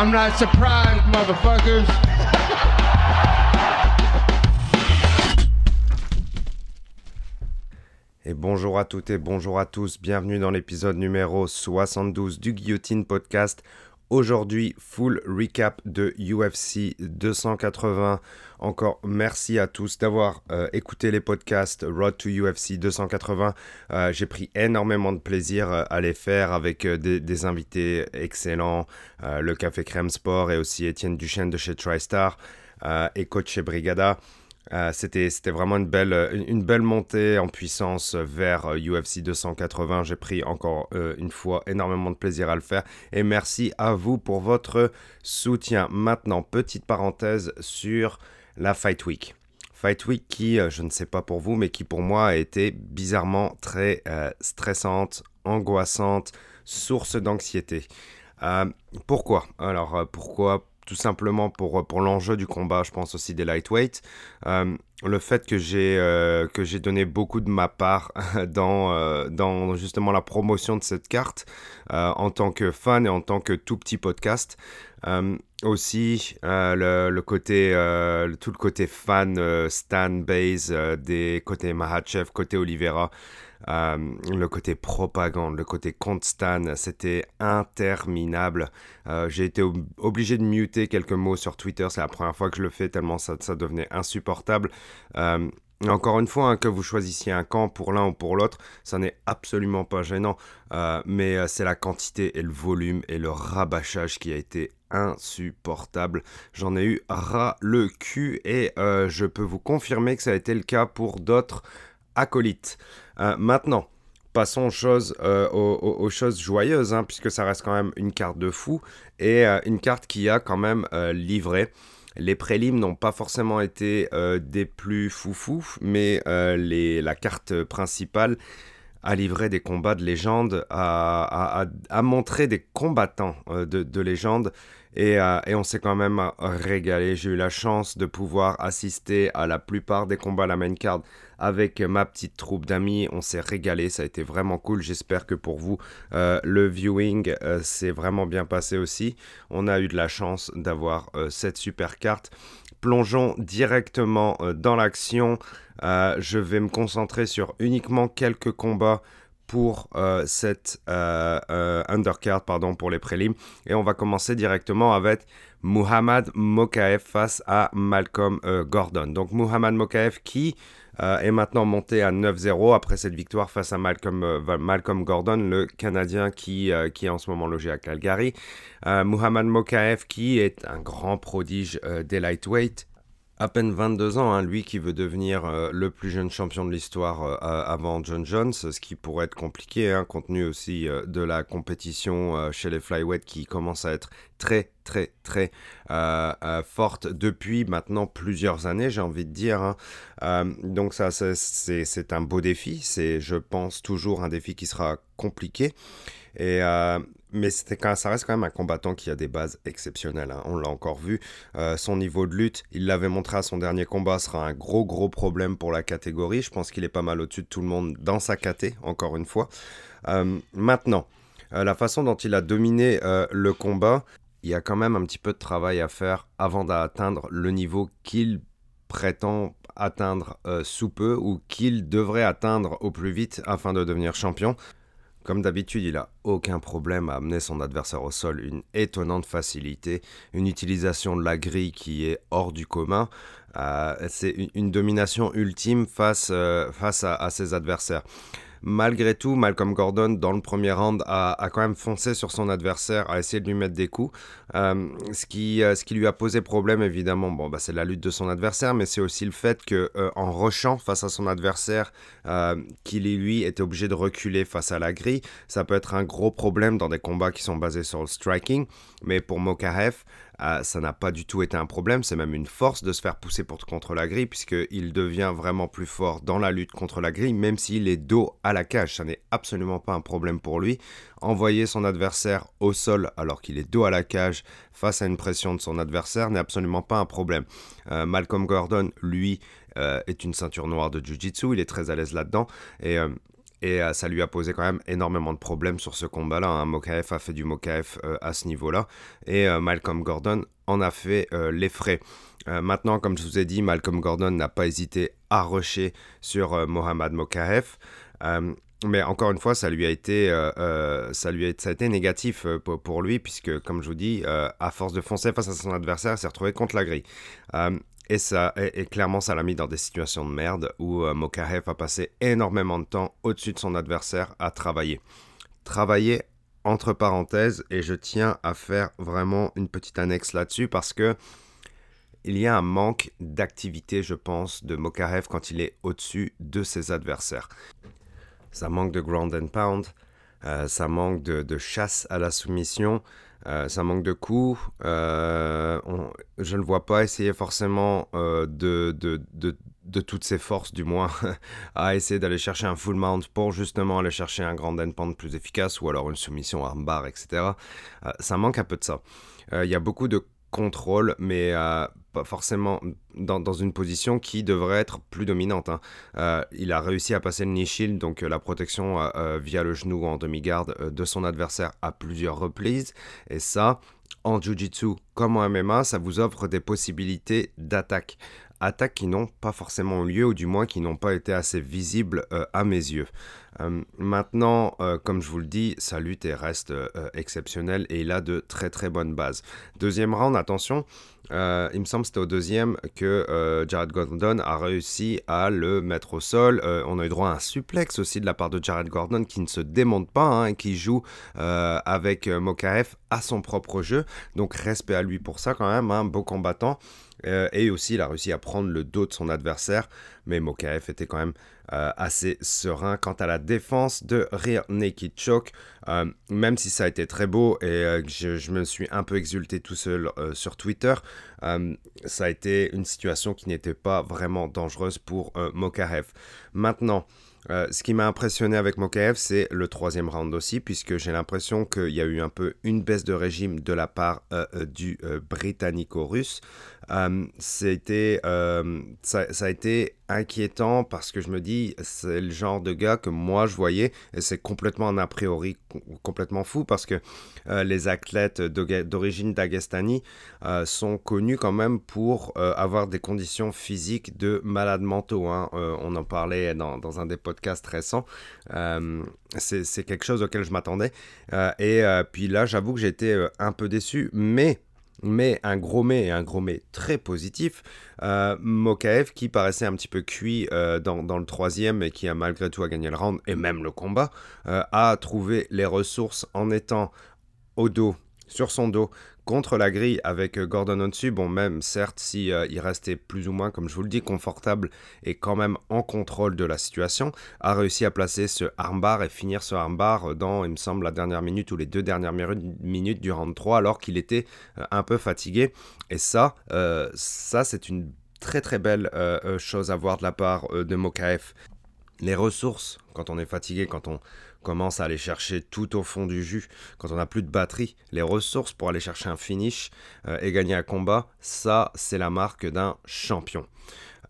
I'm not surprised, motherfuckers. Et bonjour à toutes et bonjour à tous, bienvenue dans l'épisode numéro 72 du Guillotine Podcast. Aujourd'hui, full recap de UFC 280. Encore merci à tous d'avoir euh, écouté les podcasts Road to UFC 280. Euh, j'ai pris énormément de plaisir euh, à les faire avec des, des, invités excellents, le Café Crème Sport et aussi Étienne Duchesne de chez TriStar et coach chez Brigada. Euh, c'était, vraiment une belle, une belle montée en puissance vers UFC euh, 280. J'ai pris encore euh, une fois énormément de plaisir à le faire. Et merci à vous pour votre soutien. Maintenant, petite parenthèse sur la Fight Week. Fight Week qui, je ne sais pas pour vous, mais qui pour moi a été bizarrement très stressante, angoissante, source d'anxiété. pourquoi? Alors pourquoi? Tout simplement pour, pour l'enjeu du combat, je pense aussi des lightweights. Euh, le fait que j'ai euh, que j'ai donné beaucoup de ma part dans, euh, dans justement la promotion de cette carte en tant que fan et en tant que tout petit podcast. aussi le, le, côté tout le côté fan Stan Base des côtés Mahachev, côté Oliveira. Euh, le côté propagande, le côté constant, c'était interminable. Euh, j'ai été obligé de muter quelques mots sur Twitter, c'est la première fois que je le fais tellement ça, devenait insupportable. Euh, encore une fois, hein, que vous choisissiez un camp pour l'un ou pour l'autre, ça n'est absolument pas gênant. mais c'est la quantité et le volume et le rabâchage qui a été insupportable. J'en ai eu ras le cul et je peux vous confirmer que ça a été le cas pour d'autres acolytes. Euh, maintenant, passons aux choses, euh, joyeuses, hein, puisque ça reste quand même une carte de fou et euh, une carte qui a quand même livré. Les prélims n'ont pas forcément été des plus foufous, mais la carte principale a livré des combats de légende, a, montré des combattants de légende euh, et, on s'est quand même régalé. J'ai eu la chance de pouvoir assister à la plupart des combats à la main card avec ma petite troupe d'amis. On s'est régalé, ça a été vraiment cool. J'espère que pour vous, euh, le viewing euh, s'est vraiment bien passé aussi. On a eu de la chance d'avoir cette super carte. Plongeons directement dans l'action. je vais me concentrer sur uniquement quelques combats pour euh, cette euh, euh, undercard, pardon, pour les prélims. Et on va commencer directement avec Muhammad Mokaev face à Malcolm Gordon. Donc Muhammad Mokaev qui est maintenant monté à 9-0 après cette victoire face à Malcolm, Gordon, le Canadien qui, est en ce moment logé à Calgary. Muhammad Mokaev qui est un grand prodige des lightweight à peine 22 ans, hein, lui qui veut devenir euh, le plus jeune champion de l'histoire euh, avant John Jones, ce qui pourrait être compliqué, hein, compte tenu aussi euh, de la compétition chez les flyweight qui commence à être très très très forte depuis maintenant plusieurs années, j'ai envie de dire. Hein. donc ça c'est un beau défi, c'est je pense toujours un défi qui sera compliqué. Et, mais quand, ça reste quand même un combattant qui a des bases exceptionnelles. Hein. On l'a encore vu. Euh, son niveau de lutte, il l'avait montré à son dernier combat, sera un gros gros problème pour la catégorie. Je pense qu'il est pas mal au-dessus de tout le monde dans sa caté, encore une fois. Euh, maintenant, euh, la façon dont il a dominé le combat, il y a quand même un petit peu de travail à faire avant d'atteindre le niveau qu'il prétend atteindre sous peu ou qu'il devrait atteindre au plus vite afin de devenir champion. Comme d'habitude, il a aucun problème à amener son adversaire au sol, une étonnante facilité, une utilisation de la grille qui est hors du commun. Euh, c'est une, domination ultime face, euh, face à, ses adversaires. Malgré tout, Malcolm Gordon, dans le premier round, a, quand même foncé sur son adversaire, a essayé de lui mettre des coups. Euh, ce, qui, ce qui lui a posé problème, évidemment, bon, bah, c'est la lutte de son adversaire, mais c'est aussi le fait que en rushant face à son adversaire, qu'il lui était obligé de reculer face à la grille, ça peut être un gros problème dans des combats qui sont basés sur le striking. Mais pour Mokarev, ah, ça n'a pas du tout été un problème, c'est même une force de se faire pousser contre la grille, puisqu'il devient vraiment plus fort dans la lutte contre la grille, même s'il est dos à la cage. Ça n'est absolument pas un problème pour lui. Envoyer son adversaire au sol alors qu'il est dos à la cage face à une pression de son adversaire n'est absolument pas un problème. Euh, Malcolm Gordon, lui, euh, est une ceinture noire de Jiu-Jitsu, il est très à l'aise là-dedans, et... Euh, Et ça lui a posé quand même énormément de problèmes sur ce combat-là. Hein. Mokaev a fait du Mokaev à ce niveau-là. Et Malcolm Gordon en a fait les frais. maintenant, comme je vous ai dit, Malcolm Gordon n'a pas hésité à rusher sur Mohamed Mokaev. Mais encore une fois, ça lui a été, euh, euh, ça lui a, été négatif euh, pour, lui, puisque, comme je vous dis, à force de foncer face à son adversaire, il s'est retrouvé contre la grille. Et, ça, et, clairement, ça l'a mis dans des situations de merde où Mokarev a passé énormément de temps au-dessus de son adversaire à travailler. Travailler entre parenthèses, et je tiens à faire vraiment une petite annexe là-dessus parce que il y a un manque d'activité, je pense, de Mokarev quand il est au-dessus de ses adversaires ça manque de ground and pound, euh, ça manque de, chasse à la soumission, euh, ça manque de coups. Euh, je ne vois pas essayer forcément de, de, toutes ses forces, du moins, à essayer d'aller chercher un full mount pour justement aller chercher un grand and pound plus efficace ou alors une soumission armbar, etc. ça manque un peu de ça. Il y a beaucoup de contrôle, mais pas forcément dans, une position qui devrait être plus dominante. Hein. Euh, il a réussi à passer le knee shield, donc euh, la protection euh, via le genou en demi-garde de son adversaire à plusieurs reprises. Et ça, en Jiu-Jitsu comme en MMA, ça vous offre des possibilités d'attaque. Attaques qui n'ont pas forcément eu lieu, ou du moins qui n'ont pas été assez visibles à mes yeux. Maintenant, comme je vous le dis, sa lutte reste exceptionnelle et il a de très très bonnes bases. Deuxième round, attention, euh, il me semble que c'était au deuxième que euh, Jared Gordon a réussi à le mettre au sol. Euh, on a eu droit à un suplex aussi de la part de Jared Gordon qui ne se démonte pas hein, et qui joue avec Mokaef à son propre jeu. Donc respect à lui pour ça quand même, hein, beau combattant. Et aussi il a à prendre le dos de son adversaire. Mais Mokaef était quand même euh, assez serein quant à la défense de Rear Naked Choke, euh, même si ça a été très beau et euh, je, me suis un peu exulté tout seul sur Twitter, ça a été une situation qui n'était pas vraiment dangereuse pour Mokarev. Maintenant, ce qui m'a impressionné avec Mokaev, c'est le troisième round aussi, puisque j'ai l'impression qu'il y a eu un peu une baisse de régime de la part du britannico-russe. Euh, c'était, euh, ça, a été inquiétant parce que je me dis, c'est le genre de gars que moi je voyais, et c'est complètement un a priori complètement fou parce que euh, les athlètes d'origine d'Agestani sont connus quand même pour avoir des conditions physiques de malades mentaux. Hein. on en parlait dans, dans, un des podcasts récents. c'est quelque chose auquel je m'attendais. et puis là, j'avoue que j'étais un peu déçu, mais mais un gros mais et un gros mais très positif. Euh, Mokaev qui paraissait un petit peu cuit euh, dans, le troisième et qui a malgré tout gagné le round et même le combat, euh, a trouvé les ressources en étant au dos, sur son dos, contre la grille avec euh, Gordon au-dessus. Bon, même certes, si euh, restait plus ou moins, comme je vous le dis, confortable et quand même en contrôle de la situation, a réussi à placer ce armbar et finir ce armbar dans, il me semble, la dernière minute ou les deux dernières minutes du round 3, alors qu'il était euh, un peu fatigué. Et ça, ça c'est une très très belle chose à voir de la part de Mokaef. Les ressources, quand on est fatigué, quand on commence à aller chercher tout au fond du jus, quand on n'a plus de batterie, les ressources pour aller chercher un finish euh, et gagner un combat, ça c'est la marque d'un champion.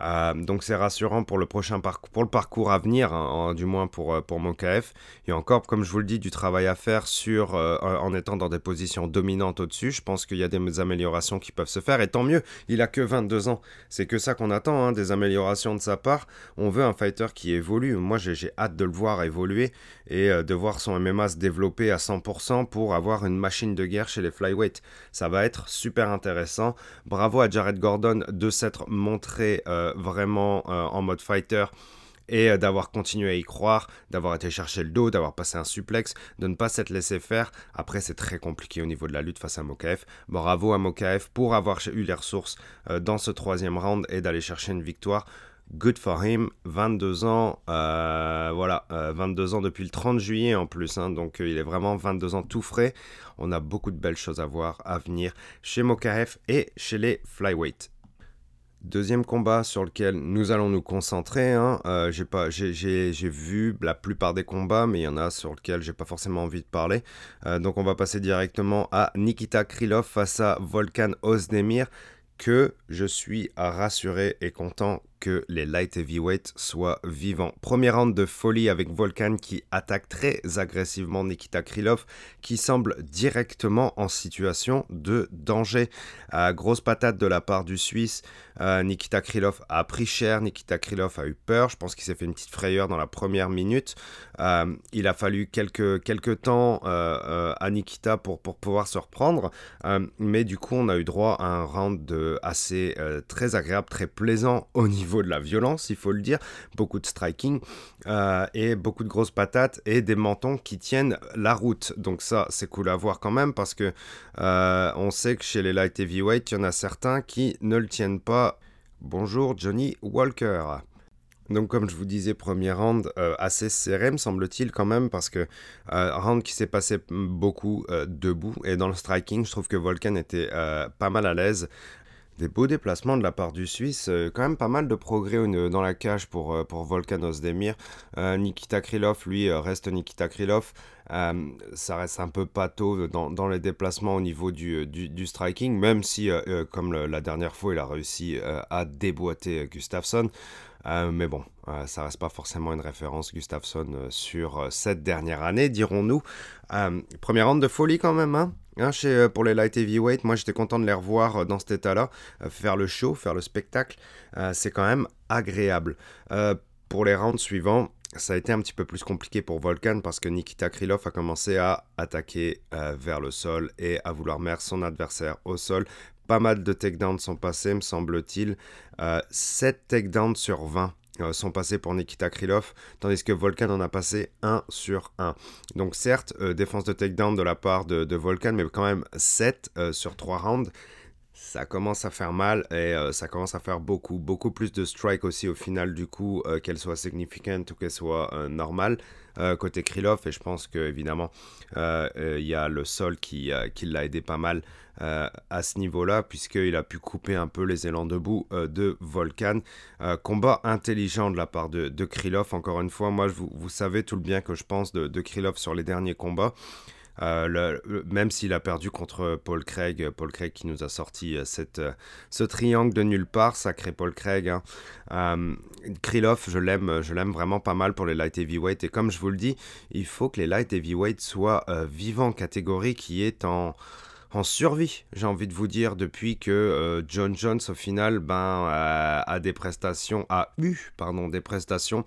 Euh, donc c'est rassurant pour le prochain parcours, pour le parcours à venir, hein, du moins pour, euh, pour mon KF. Il y a encore, comme je vous le dis, du travail à faire sur, euh, en étant dans des positions dominantes au-dessus. Je pense qu'il y a des améliorations qui peuvent se faire, et tant mieux, il a que 22 ans. C'est que ça qu'on attend, hein, des améliorations de sa part. On veut un fighter qui évolue. Moi, j'ai hâte de le voir évoluer et de voir son MMA se développer à 100% pour avoir une machine de guerre chez les flyweight. Ça va être super intéressant. Bravo à Jared Gordon de s'être montré vraiment euh, en mode fighter et euh, d'avoir continué à y croire, d'avoir été chercher le dos, d'avoir passé un suplex, de ne pas s'être laissé faire. Après, c'est très compliqué au niveau de la lutte face à Mokaef. Bravo à Mokaef pour avoir eu les ressources euh, dans ce troisième round et d'aller chercher une victoire. Good for him, 22 ans, voilà, 22 ans depuis le 30 juillet en plus, hein. donc il est vraiment 22 ans tout frais. On a beaucoup de belles choses à voir à venir chez Mokaef et chez les flyweight. Deuxième combat sur lequel nous allons nous concentrer. Hein. Euh, j'ai, vu la plupart des combats, mais il y en a sur lesquels j'ai pas forcément envie de parler. Euh, donc on va passer directement à Nikita Krylov face à Volkan Ozdemir, que je suis rassuré et content que les light heavyweight soient vivants. Premier round de folie avec Volkan qui attaque très agressivement Nikita Krylov qui semble directement en situation de danger. Euh, grosse patate de la part du Suisse. Euh, Nikita Krylov a pris cher, Nikita Krylov a eu peur. Je pense qu'il s'est fait une petite frayeur dans la première minute. Euh, il a fallu quelques, temps à Nikita pour, pour pouvoir se reprendre. mais du coup, on a eu droit à un round de assez très agréable, très plaisant au niveau de la violence, il faut le dire. Beaucoup de striking et beaucoup de grosses patates et des mentons qui tiennent la route. Donc ça, c'est cool à voir quand même parce que on sait que chez les light heavyweight, il y en a certains qui ne le tiennent pas. Bonjour Johnny Walker. Donc comme je vous disais, premier round euh, assez serré me semble-t-il quand même parce que euh, round qui s'est passé beaucoup euh, debout et dans le striking, je trouve que Volkan était pas mal à l'aise. Des beaux déplacements de la part du Suisse, quand même pas mal de progrès dans la cage pour, pour Volkan Ozdemir. Nikita Krylov, lui, reste Nikita Krylov. ça reste un peu pâteau dans, les déplacements au niveau du, striking, même si, comme la dernière fois, il a réussi à déboîter Gustafsson. Euh, mais bon, euh, ça reste pas forcément une référence Gustafsson euh, sur cette dernière année, dirons-nous. première ronde de folie quand même, hein, hein chez, pour les light heavyweight. Moi, j'étais content de les revoir dans cet état-là, faire le show, faire le spectacle. c'est quand même agréable. pour les rounds suivants, ça a été un petit peu plus compliqué pour Volkan parce que Nikita Krylov a commencé à attaquer vers le sol et à vouloir mettre son adversaire au sol pas mal de takedowns sont passés, me semble-t-il. 7 euh, takedowns sur 20 euh, sont passés pour Nikita Krylov, tandis que Volkan en a passé 1 sur 1. Donc certes, euh, défense de takedown de la part de, de, Volkan, mais quand même 7 sur 3 rounds. Ça commence à faire mal et ça commence à faire beaucoup, beaucoup plus de strike aussi au final du coup, qu'elle soit significant ou qu'elle soit normale. Euh, côté Krylov et je pense que évidemment euh, euh, il y a le sol qui l'a aidé pas mal à ce niveau-là puisqu'il a pu couper un peu les élans debout de Volkan. combat intelligent de la part de, de Krylov encore une fois. Moi vous, savez tout le bien que je pense de, de Krylov sur les derniers combats. Euh, même s'il a perdu contre Paul Craig, Paul Craig qui nous a sorti euh, euh, ce triangle de nulle part, sacré Paul Craig. Hein. Krylov, je l'aime, vraiment pas mal pour les light heavyweight. Et comme je vous le dis, il faut que les light heavyweight soient vivants, catégorie qui est en en survie, j'ai envie de vous dire, depuis que euh, John Jones, au final, ben, a, des prestations, a eu pardon, des prestations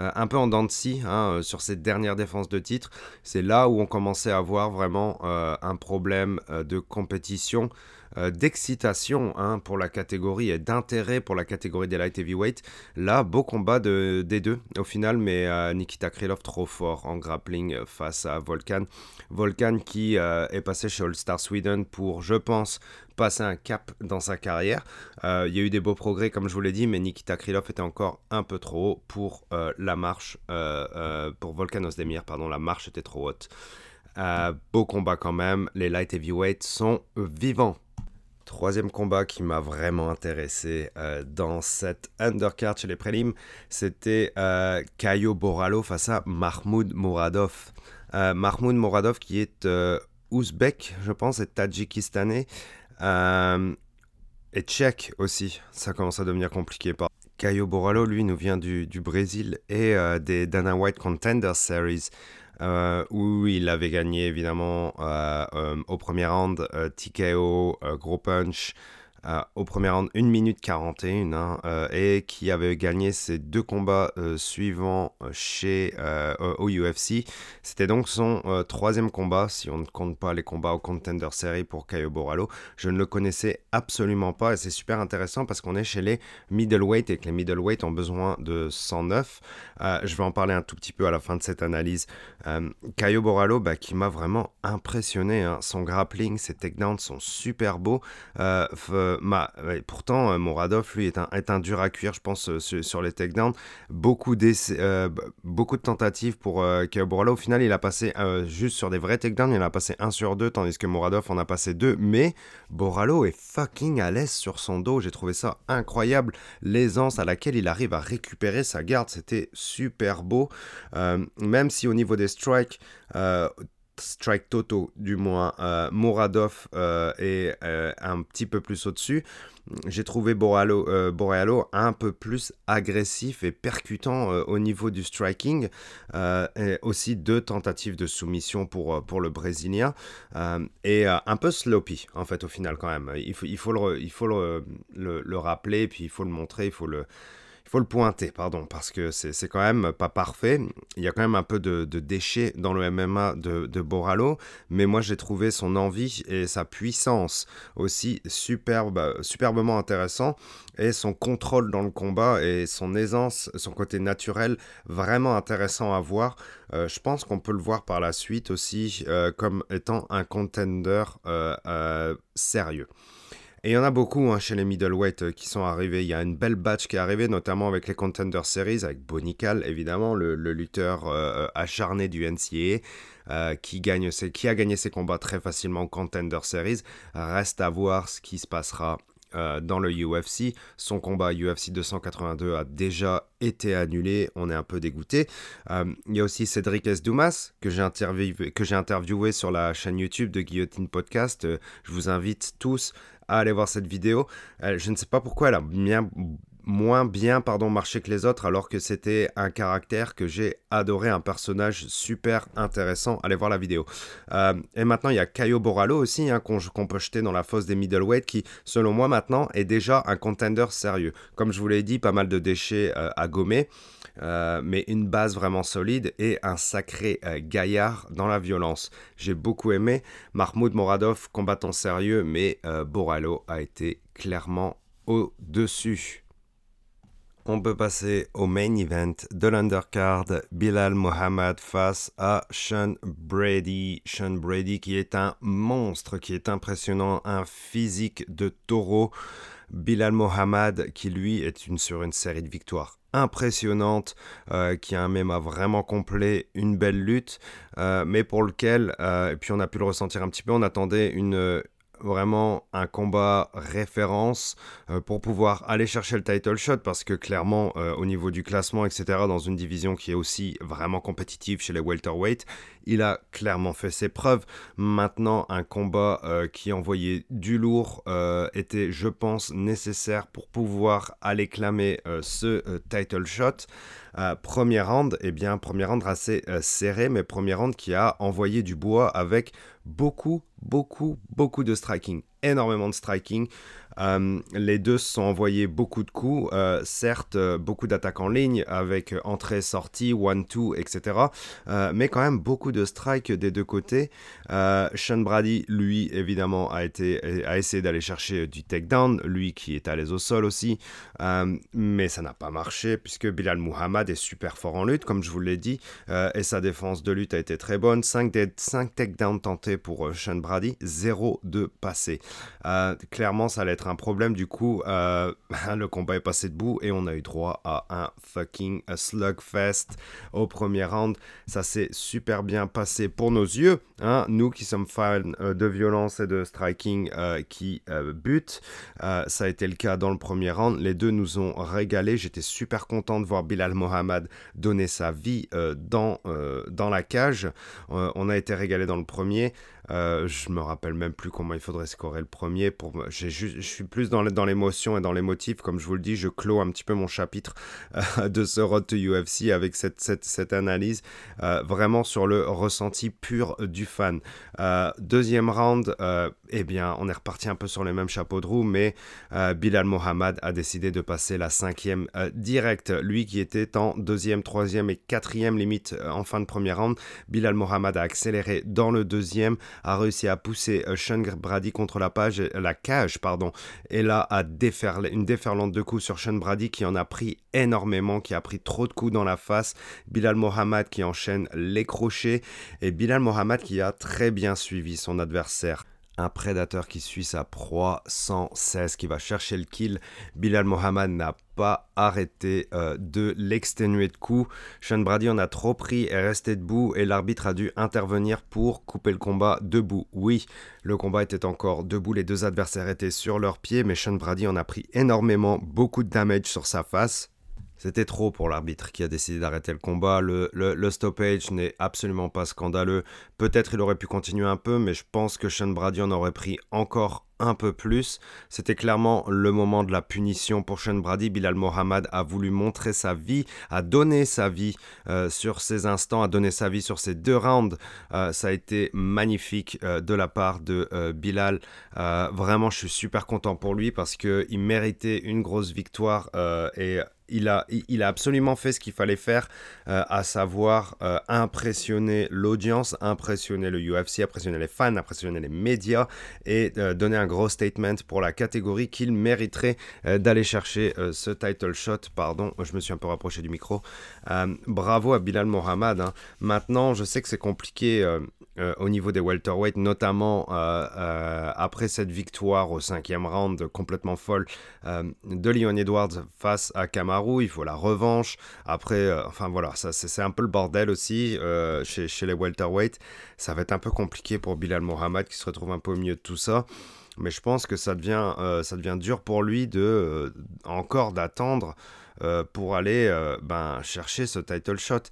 euh, un peu en dents de scie hein, euh, sur ses dernières défenses de titre. C'est là où on commençait à avoir vraiment un problème de compétition euh, d'excitation hein, pour la catégorie et d'intérêt pour la catégorie des light heavyweight. Là, beau combat de, des deux au final, mais euh, Nikita Krylov trop fort en grappling face à Volkan. Volkan qui euh, est passé chez All Star Sweden pour, je pense, passer un cap dans sa carrière. Il y a eu des beaux progrès, comme je vous l'ai dit, mais Nikita Krylov était encore un peu trop haut pour la marche, pour Volkan Ozdemir, pardon, la marche était trop haute. beau combat quand même, les light heavyweight sont vivants. Troisième combat qui m'a vraiment intéressé euh, dans cette undercard chez les prélims, c'était euh, Caio Boralo face à Mahmoud Mouradov. Euh, Mahmoud Mouradov qui est ouzbek, je pense, et tadjikistanais, et tchèque aussi. Ça commence à devenir compliqué. Caio Boralo, lui, nous vient du, du Brésil et des Dana White Contender Series. Euh, où il avait gagné évidemment euh, euh, au premier round TKO, gros punch, euh, au premier round 1 minute 41 hein, euh, et qui avait gagné ses deux combats euh, suivants chez au UFC. C'était donc son troisième combat si on ne compte pas les combats au Contender Series pour Caio Borrallo. Je ne le connaissais absolument pas et c'est super intéressant parce qu'on est chez les middleweight et que les middleweight ont besoin de 109. je vais en parler un tout petit peu à la fin de cette analyse. Caio Borrallo bah, qui m'a vraiment impressionné. Hein. Son grappling, ses takedowns sont super beaux pourtant, euh, Moradov, lui, est un, dur à cuire, je pense, euh, sur, les takedowns. Beaucoup, euh, de tentatives pour euh, Au final, il a passé juste sur des vrais takedowns, il en a passé un sur deux, tandis que Moradov en a passé deux. Mais Boralo est fucking à l'aise sur son dos. J'ai trouvé ça incroyable. L'aisance à laquelle il arrive à récupérer sa garde, c'était super beau. même si au niveau des strikes, strike totaux du moins. Euh, Muradov est un petit peu plus au-dessus. J'ai trouvé Borealo, un peu plus agressif et percutant au niveau du striking. et aussi deux tentatives de soumission pour, pour le Brésilien. et un peu sloppy en fait au final quand même. Il faut, il faut, il faut le, le rappeler, puis il faut le montrer, il faut le il faut le pointer, pardon, parce que c'est quand même pas parfait. Il y a quand même un peu de, déchets dans le MMA de, de Boralo, mais moi j'ai trouvé son envie et sa puissance aussi superbe, superbement intéressant, et son contrôle dans le combat et son aisance, son côté naturel, vraiment intéressant à voir. Euh, je pense qu'on peut le voir par la suite aussi euh, comme étant un contender euh, sérieux. Et il y en a beaucoup hein, chez les middleweight euh, qui sont arrivés. Il y a une belle batch qui est arrivée, notamment avec les Contender Series, avec Bonical, évidemment, le, lutteur euh, acharné du NCAA. Euh, qui, gagne qui a gagné ses combats très facilement au Contender Series. Reste à voir ce qui se passera dans le UFC. Son combat UFC 282 a déjà été annulé. On est un peu dégoûté. il y a aussi Cédric S. Dumas que j'ai interviewé, sur la chaîne YouTube de Guillotine Podcast. je vous invite tous à aller voir cette vidéo. Euh, je ne sais pas pourquoi elle a bien, moins bien pardon, marché que les autres, alors que c'était un caractère que j'ai adoré, un personnage super intéressant. Allez voir la vidéo. Euh, et maintenant, il y a Caio Boralo aussi, hein, qu'on peut jeter dans la fosse des middleweight, qui, selon moi, maintenant, est déjà un contender sérieux. Comme je vous l'ai dit, pas mal de déchets euh, à gommer. Euh, mais une base vraiment solide et un sacré gaillard dans la violence. J'ai beaucoup aimé Mahmoud Moradov, combattant sérieux, mais euh, Boralo a été clairement au-dessus. On peut passer au main event de l'undercard, Bilal Mohamed face à Sean Brady. Sean Brady qui est un monstre, qui est impressionnant, un physique de taureau. Bilal Mohamed qui lui est sur une série de victoires impressionnante, euh, qui a un vraiment complet, une belle lutte, euh, mais pour lequel, euh, et puis on a pu le ressentir un petit peu, on attendait une, vraiment un combat référence euh, pour pouvoir aller chercher le title shot parce que clairement euh, au niveau du classement etc dans une division qui est aussi vraiment compétitive chez les welterweight il a clairement fait ses preuves. Maintenant un combat euh, qui envoyait du lourd était je pense nécessaire pour pouvoir aller clamer ce title shot. Premier round et eh bien premier round assez serré mais premier round qui a envoyé du bois avec beaucoup beaucoup, beaucoup de striking, énormément de striking. Euh, les deux se sont envoyés beaucoup de coups, euh, certes euh, beaucoup d'attaques en ligne avec entrée, sortie, one-two, etc. mais quand même beaucoup de strikes des deux côtés. Sean Brady, lui, évidemment, a, été, a essayé d'aller chercher du takedown, lui qui est à l'aise au sol aussi, mais ça n'a pas marché puisque Bilal Muhammad est super fort en lutte, comme je vous l'ai dit, et sa défense de lutte a été très bonne. 5, 5 takedowns tentés pour Sean Brady, 0 de passé. Clairement, ça allait être un problème. Du coup, euh, le combat est passé debout et on a eu droit à un fucking slugfest au premier round. Ça s'est super bien passé pour nos yeux. Hein, nous qui sommes fans euh, de violence et de striking euh, qui butent. ça a été le cas dans le premier round. Les deux nous ont régalé. J'étais super content de voir Bilal Mohamed donner sa vie dans, dans la cage. on a été régalé dans le premier. Euh, je me rappelle même plus comment il faudrait scorer le premier. Pour, je suis plus dans, l'émotion et dans les motifs. Comme je vous le dis, je clôt un petit peu mon chapitre euh, de ce Road to UFC avec cette, cette, cette analyse euh, vraiment sur le ressenti pur du fan. deuxième round, eh bien, on est reparti un peu sur les mêmes chapeaux de roue, mais Bilal Mohamed a décidé de passer la cinquième direct. Lui qui était en deuxième, troisième et quatrième limite en fin de premier round, Bilal Mohamed a accéléré dans le deuxième a réussi à pousser euh, Sean Brady contre la, page, la cage, pardon, et là a déferlé, une déferlante de coups sur Sean Brady qui en a pris énormément, qui a pris trop de coups dans la face, Bilal Mohamed qui enchaîne les crochets, et Bilal Mohamed qui a très bien suivi son adversaire un prédateur qui suit sa proie sans cesse, qui va chercher le kill. Bilal Mohamed n'a pas arrêté euh, de l'exténuer de coups. Sean Brady en a trop pris et resté debout et l'arbitre a dû intervenir pour couper le combat debout. Oui, le combat était encore debout, les deux adversaires étaient sur leurs pieds, mais Sean Brady en a pris énormément, beaucoup de damage sur sa face. C'était trop pour l'arbitre qui a décidé d'arrêter le combat. Le, stoppage n'est absolument pas scandaleux. Peut-être il aurait pu continuer un peu, mais je pense que Sean Brady en aurait pris encore un peu plus. C'était clairement le moment de la punition pour Sean Brady. Bilal Mohamed a voulu montrer sa vie, a donné sa vie euh, sur ces instants, a donné sa vie sur ces deux rounds. Euh, ça a été magnifique euh, de la part de Bilal. vraiment, je suis super content pour lui parce qu'il méritait une grosse victoire et il a, absolument fait ce qu'il fallait faire, euh, à savoir euh, impressionner l'audience, impressionner le UFC, impressionner les fans, impressionner les médias et euh, donner un gros statement pour la catégorie qu'il mériterait d'aller chercher ce title shot. Pardon, je me suis un peu rapproché du micro. Bravo à Bilal Mohamed. Hein. Maintenant, je sais que c'est compliqué au niveau des welterweight, notamment après cette victoire au cinquième round complètement folle de Leon Edwards face à Kamara il faut la revanche. Après, euh, enfin voilà, ça c'est un peu le bordel aussi euh, chez, les welterweight. Ça va être un peu compliqué pour Bilal Mohamed qui se retrouve un peu au milieu de tout ça. Mais je pense que ça devient, euh, ça devient dur pour lui de encore d'attendre pour aller ben, chercher ce title shot.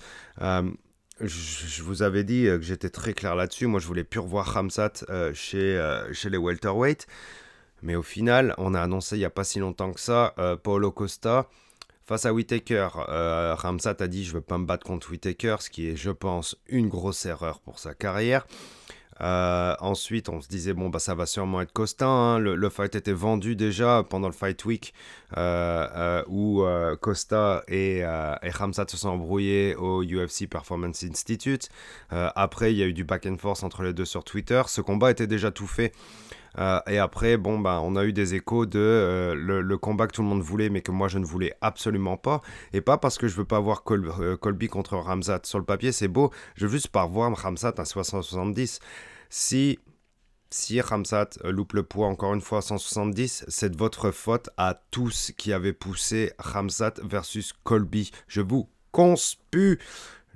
Je, vous avais dit que j'étais très clair là-dessus. Moi, je voulais plus revoir Hamzat chez, les welterweight. Mais au final, on a annoncé il n'y a pas si longtemps que ça, Paulo Costa Face à Whitaker, euh, Ramsat a dit je veux pas me battre contre Whitaker, ce qui est, je pense, une grosse erreur pour sa carrière. Euh, ensuite, on se disait, bon, bah, ça va sûrement être Costa. Hein. Le, fight était vendu déjà pendant le Fight Week euh, où Costa et, et se sont embrouillés au UFC Performance Institute. après, il y a eu du back and forth entre les deux sur Twitter. Ce combat était déjà tout fait. Euh, et après, bon, ben, on a eu des échos de euh, le, combat que tout le monde voulait, mais que moi je ne voulais absolument pas. Et pas parce que je veux pas voir euh, Colby contre Ramzat. Sur le papier, c'est beau. Je veux juste pas voir Ramzat à 70 Si si Ramsat loupe le poids encore une fois à 170, c'est de votre faute à tous qui avez poussé Ramsat versus Colby. Je vous conspue.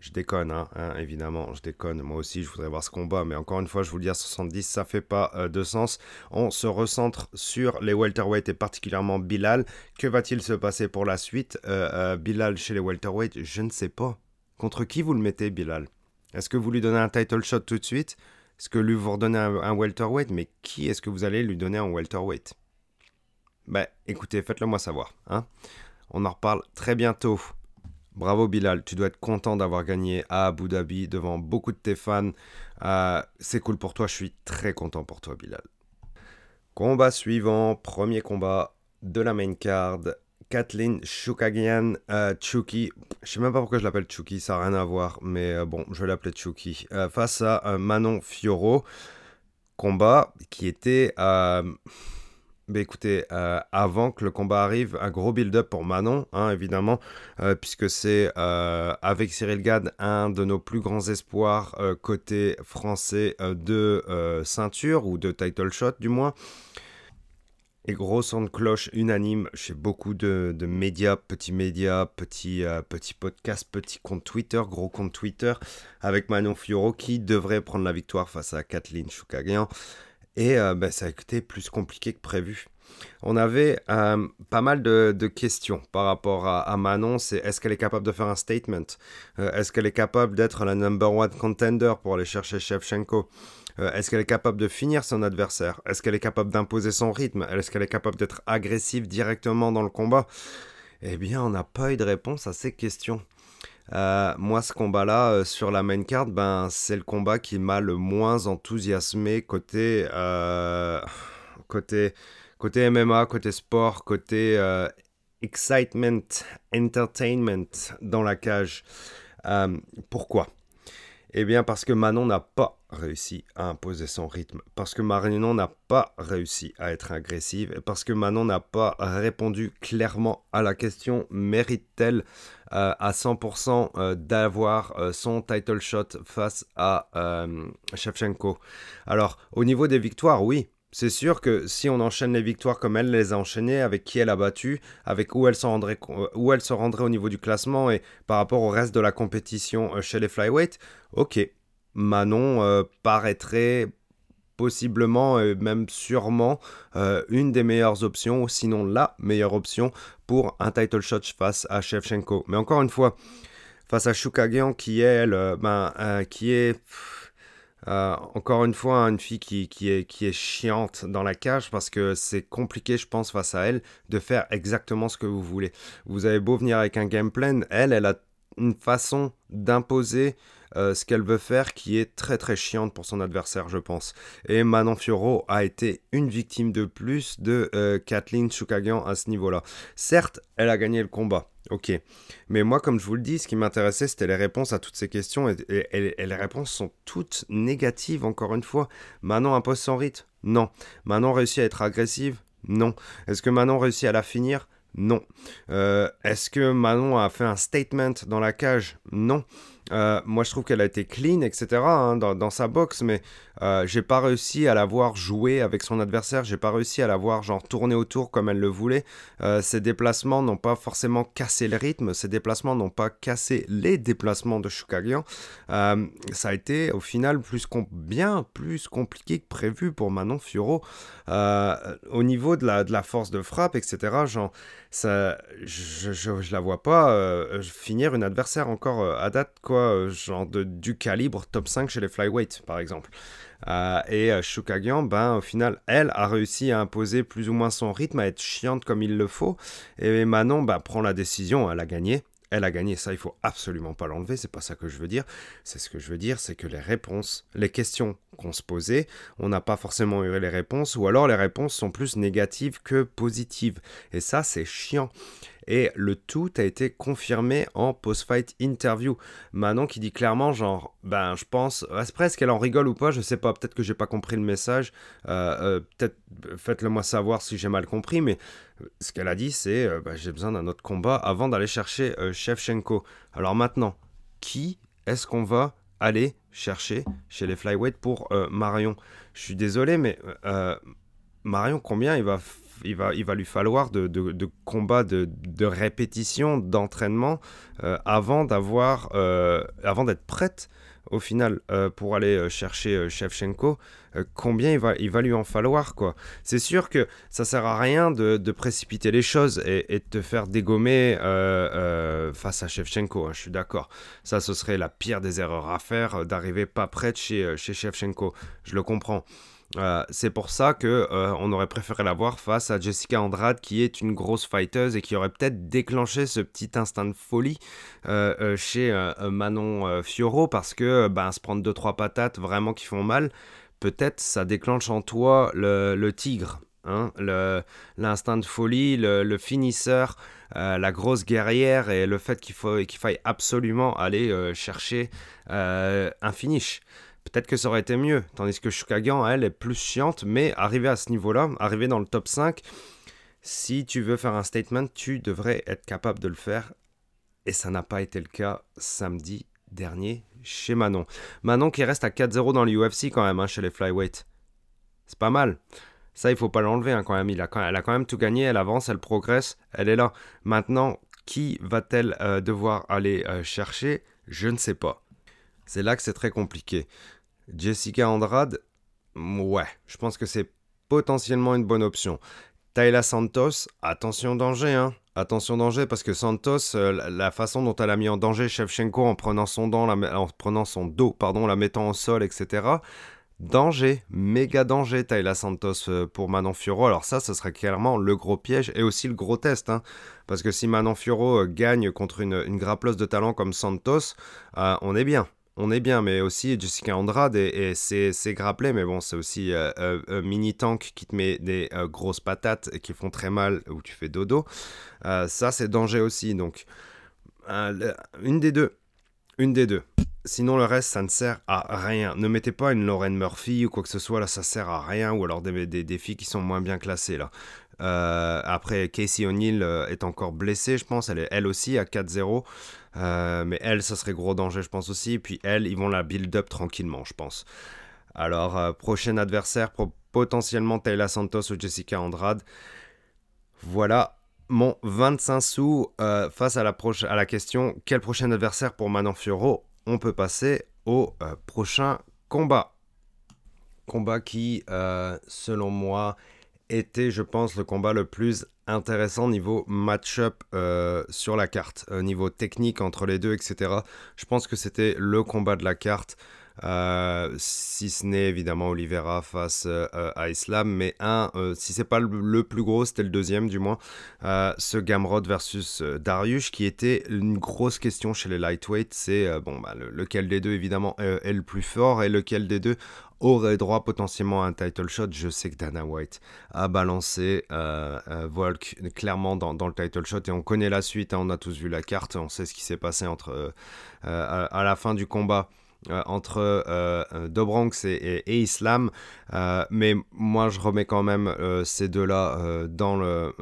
Je déconne, hein, hein, évidemment, je déconne. Moi aussi, je voudrais voir ce combat, mais encore une fois, je vous le dis, à 70, ça fait pas euh, de sens. On se recentre sur les welterweight et particulièrement Bilal. Que va-t-il se passer pour la suite euh, euh, Bilal chez les welterweight, je ne sais pas. Contre qui vous le mettez, Bilal? Est-ce que vous lui donnez un title shot tout de suite? Est-ce que lui vous redonnez un, welterweight? Mais qui est-ce que vous allez lui donner un welterweight? Ben, écoutez, faites-le moi savoir. Hein On en reparle très bientôt. Bravo Bilal, tu dois être content d'avoir gagné à Abu Dhabi devant beaucoup de tes fans. Euh, c'est cool pour toi, je suis très content pour toi Bilal. Combat suivant, premier combat de la main card. Kathleen Chukagian, euh, Chuki, je sais même pas pourquoi je l'appelle Chuki, ça n'a rien à voir, mais euh, bon, je vais l'appeler Chuki, face à Manon Fioro. Combat qui était bah écoutez, euh, avant que le combat arrive, un gros build-up pour Manon, hein, évidemment, euh, puisque c'est euh, avec Cyril Gad un de nos plus grands espoirs côté français de ceinture, ou de title shot du moins. Et gros son de cloche unanime chez beaucoup de, médias, petits médias, petits, podcasts, petits comptes Twitter, gros comptes Twitter, avec Manon Fioro qui devrait prendre la victoire face à Kathleen Choukagian. Et euh, ben, ça a été plus compliqué que prévu. On avait euh, pas mal de, questions par rapport à, Manon. C'est est-ce qu'elle est capable de faire un statement? Euh, Est-ce qu'elle est capable d'être la number one contender pour aller chercher Shevchenko? Est-ce qu'elle est capable de finir son adversaire? Est-ce qu'elle est capable d'imposer son rythme? Est-ce qu'elle est capable d'être agressive directement dans le combat? Eh bien, on n'a pas eu de réponse à ces questions. Euh, moi, ce combat-là, euh, sur la main card, ben, c'est le combat qui m'a le moins enthousiasmé côté, euh, côté, côté MMA, côté sport, côté excitement, entertainment dans la cage. pourquoi? Eh bien, parce que Manon n'a pas réussi à imposer son rythme, parce que Manon n'a pas réussi à être agressive, et parce que Manon n'a pas répondu clairement à la question mérite-t-elle euh, à 100% euh, d'avoir euh, son title shot face à Shevchenko? Alors, au niveau des victoires, oui, c'est sûr que si on enchaîne les victoires comme elle les a enchaînées, avec qui elle a battu, avec où elle se rendrait, où elle se rendrait au niveau du classement et par rapport au reste de la compétition chez les flyweight, ok, Manon euh, paraîtrait possiblement et même sûrement une des meilleures options, sinon la meilleure option pour un title shot face à Shevchenko. Mais encore une fois, face à Shukagian qui est, elle, ben, qui est euh, encore une fois, une fille qui, qui, est, qui est chiante dans la cage parce que c'est compliqué, je pense, face à elle, de faire exactement ce que vous voulez. Vous avez beau venir avec un game plan, elle, elle a une façon d'imposer euh, ce qu'elle veut faire qui est très très chiante pour son adversaire, je pense. Et Manon Fioro a été une victime de plus de euh, Kathleen Chukagian à ce niveau-là. Certes, elle a gagné le combat. Ok. Mais moi, comme je vous le dis, ce qui m'intéressait, c'était les réponses à toutes ces questions. Et, les réponses sont toutes négatives, encore une fois. Manon impose son rythme Non. Manon réussit à être agressive Non. Est-ce que Manon réussit à la finir non. Euh, est-ce que Manon a fait un statement dans la cage Non. Euh, moi, je trouve qu'elle a été clean, etc. Hein, dans, sa boxe, mais euh, j'ai pas réussi à la voir jouer avec son adversaire. J'ai pas réussi à la voir genre tourner autour comme elle le voulait. Euh, ses déplacements n'ont pas forcément cassé le rythme. Ses déplacements n'ont pas cassé les déplacements de Shukagian. ça a été au final plus bien plus compliqué que prévu pour Manon Fioro. au niveau de la, force de frappe, etc. Genre, ça, je, je, la vois pas finir une adversaire encore à date quoi euh, genre du calibre top 5 chez les flyweight, par exemple. Euh, et euh, Shukagian, ben, au final, elle a réussi à imposer plus ou moins son rythme, à être chiante comme il le faut. Et Manon ben, prend la décision, elle a gagné. Elle a gagné, ça il faut absolument pas l'enlever, c'est pas ça que je veux dire. C'est ce que je veux dire, c'est que les réponses, les questions qu'on se posait, on n'a pas forcément eu les réponses, ou alors les réponses sont plus négatives que positives. Et ça c'est chiant. Et le tout a été confirmé en post-fight interview. Manon qui dit clairement, genre, ben je pense, presque qu'elle en rigole ou pas, je sais pas, peut-être que j'ai pas compris le message, euh, euh, peut-être faites-le moi savoir si j'ai mal compris, mais ce qu'elle a dit c'est, euh, ben, j'ai besoin d'un autre combat avant d'aller chercher Shevchenko. Alors maintenant, qui est-ce qu'on va aller chercher chez les flyweight pour Marion? Je suis désolé, mais Marion, combien il va il va, il va lui falloir de, de, combats de, de répétition, d'entraînement euh, avant d'avoir, euh, avant d'être prête au final euh, pour aller chercher Shevchenko. combien il va, lui en falloir quoi C'est sûr que ça sert à rien de, précipiter les choses et, de te faire dégommer face à Shevchenko. Hein, je suis d'accord. Ça, ce serait la pire des erreurs à faire d'arriver pas prête chez, chez Shevchenko. Je le comprends. Euh, c'est pour ça que euh, on aurait préféré la voir face à Jessica Andrade, qui est une grosse fighteuse et qui aurait peut-être déclenché ce petit instinct de folie euh, chez Manon Fioro, parce que ben, se prendre deux trois patates vraiment qui font mal, peut-être ça déclenche en toi le, tigre. Hein, l'instinct de folie, le, finisseur, la grosse guerrière et le fait qu'il qu'il faille absolument aller chercher un finish. Peut-être que ça aurait été mieux, tandis que Shukagan, elle, est plus chiante, mais arriver à ce niveau-là, arriver dans le top 5, si tu veux faire un statement, tu devrais être capable de le faire. Et ça n'a pas été le cas samedi dernier chez Manon. Manon qui reste à 4-0 dans l'UFC quand même, hein, chez les flyweight. C'est pas mal. Ça, il faut pas l'enlever hein, quand même. Elle a quand même tout gagné, elle avance, elle progresse, elle est là. Maintenant, qui va-t-elle euh, devoir aller euh, chercher? Je ne sais pas. C'est là que c'est très compliqué. Jessica Andrade, ouais, je pense que c'est potentiellement une bonne option. Tayla Santos, attention danger, hein. Attention danger parce que Santos, euh, la, façon dont elle a mis en danger Shevchenko en prenant son, en prenant son dos, pardon, la mettant au sol, etc. Danger, méga danger Tayla Santos euh, pour Manon Fioro. Alors ça, ce serait clairement le gros piège et aussi le gros test. Hein. parce que si Manon Fioro euh, gagne contre une, une grappleuse de talent comme Santos, on est bien on est bien, mais aussi Jessica Andrade et, c'est grapplé, mais bon, c'est aussi euh, euh, mini tank qui te met des euh, grosses patates et qui font très mal où tu fais dodo. ça, c'est danger aussi. Donc, une des deux. Une des deux. Sinon, le reste, ça ne sert à rien. Ne mettez pas une Lauren Murphy ou quoi que ce soit, là, ça sert à rien. Ou alors des, des, des qui sont moins bien classées, là. Après, Casey O'Neill est encore blessée, je pense. Elle est elle aussi à 4-0. Euh, mais elle, ça serait gros danger, je pense aussi. Puis elle, ils vont la build-up tranquillement, je pense. Alors, prochain adversaire, potentiellement Taylor Santos ou Jessica Andrade. Voilà mon 25 sous face à la, à la question quel prochain adversaire pour Manon Fioro On peut passer au prochain combat? Combat qui, selon moi, était, je pense, le combat le plus intéressant niveau match-up euh, sur la carte, euh, niveau technique entre les deux, etc. Je pense que c'était le combat de la carte. Euh, si ce n'est évidemment Oliveira face à Islam, mais un, si c'est pas le, plus gros, c'était le deuxième du moins, ce Gamrod versus Darius, qui était une grosse question chez les lightweights, c'est bon, bah, lequel des deux évidemment est le plus fort et lequel des deux aurait droit potentiellement à un title shot. Je sais que Dana White a balancé euh, euh, Volk clairement dans, le title shot et on connaît la suite. Hein. on a tous vu la carte, on sait ce qui s'est passé entre euh, à, la fin du combat. entre et, et, Islam. mais moi, je remets quand même ces deux-là dans, le,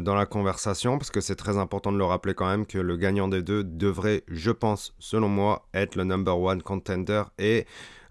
dans la conversation parce que c'est très important de le rappeler quand même que le gagnant des deux devrait, je pense, selon moi, être le number one contender et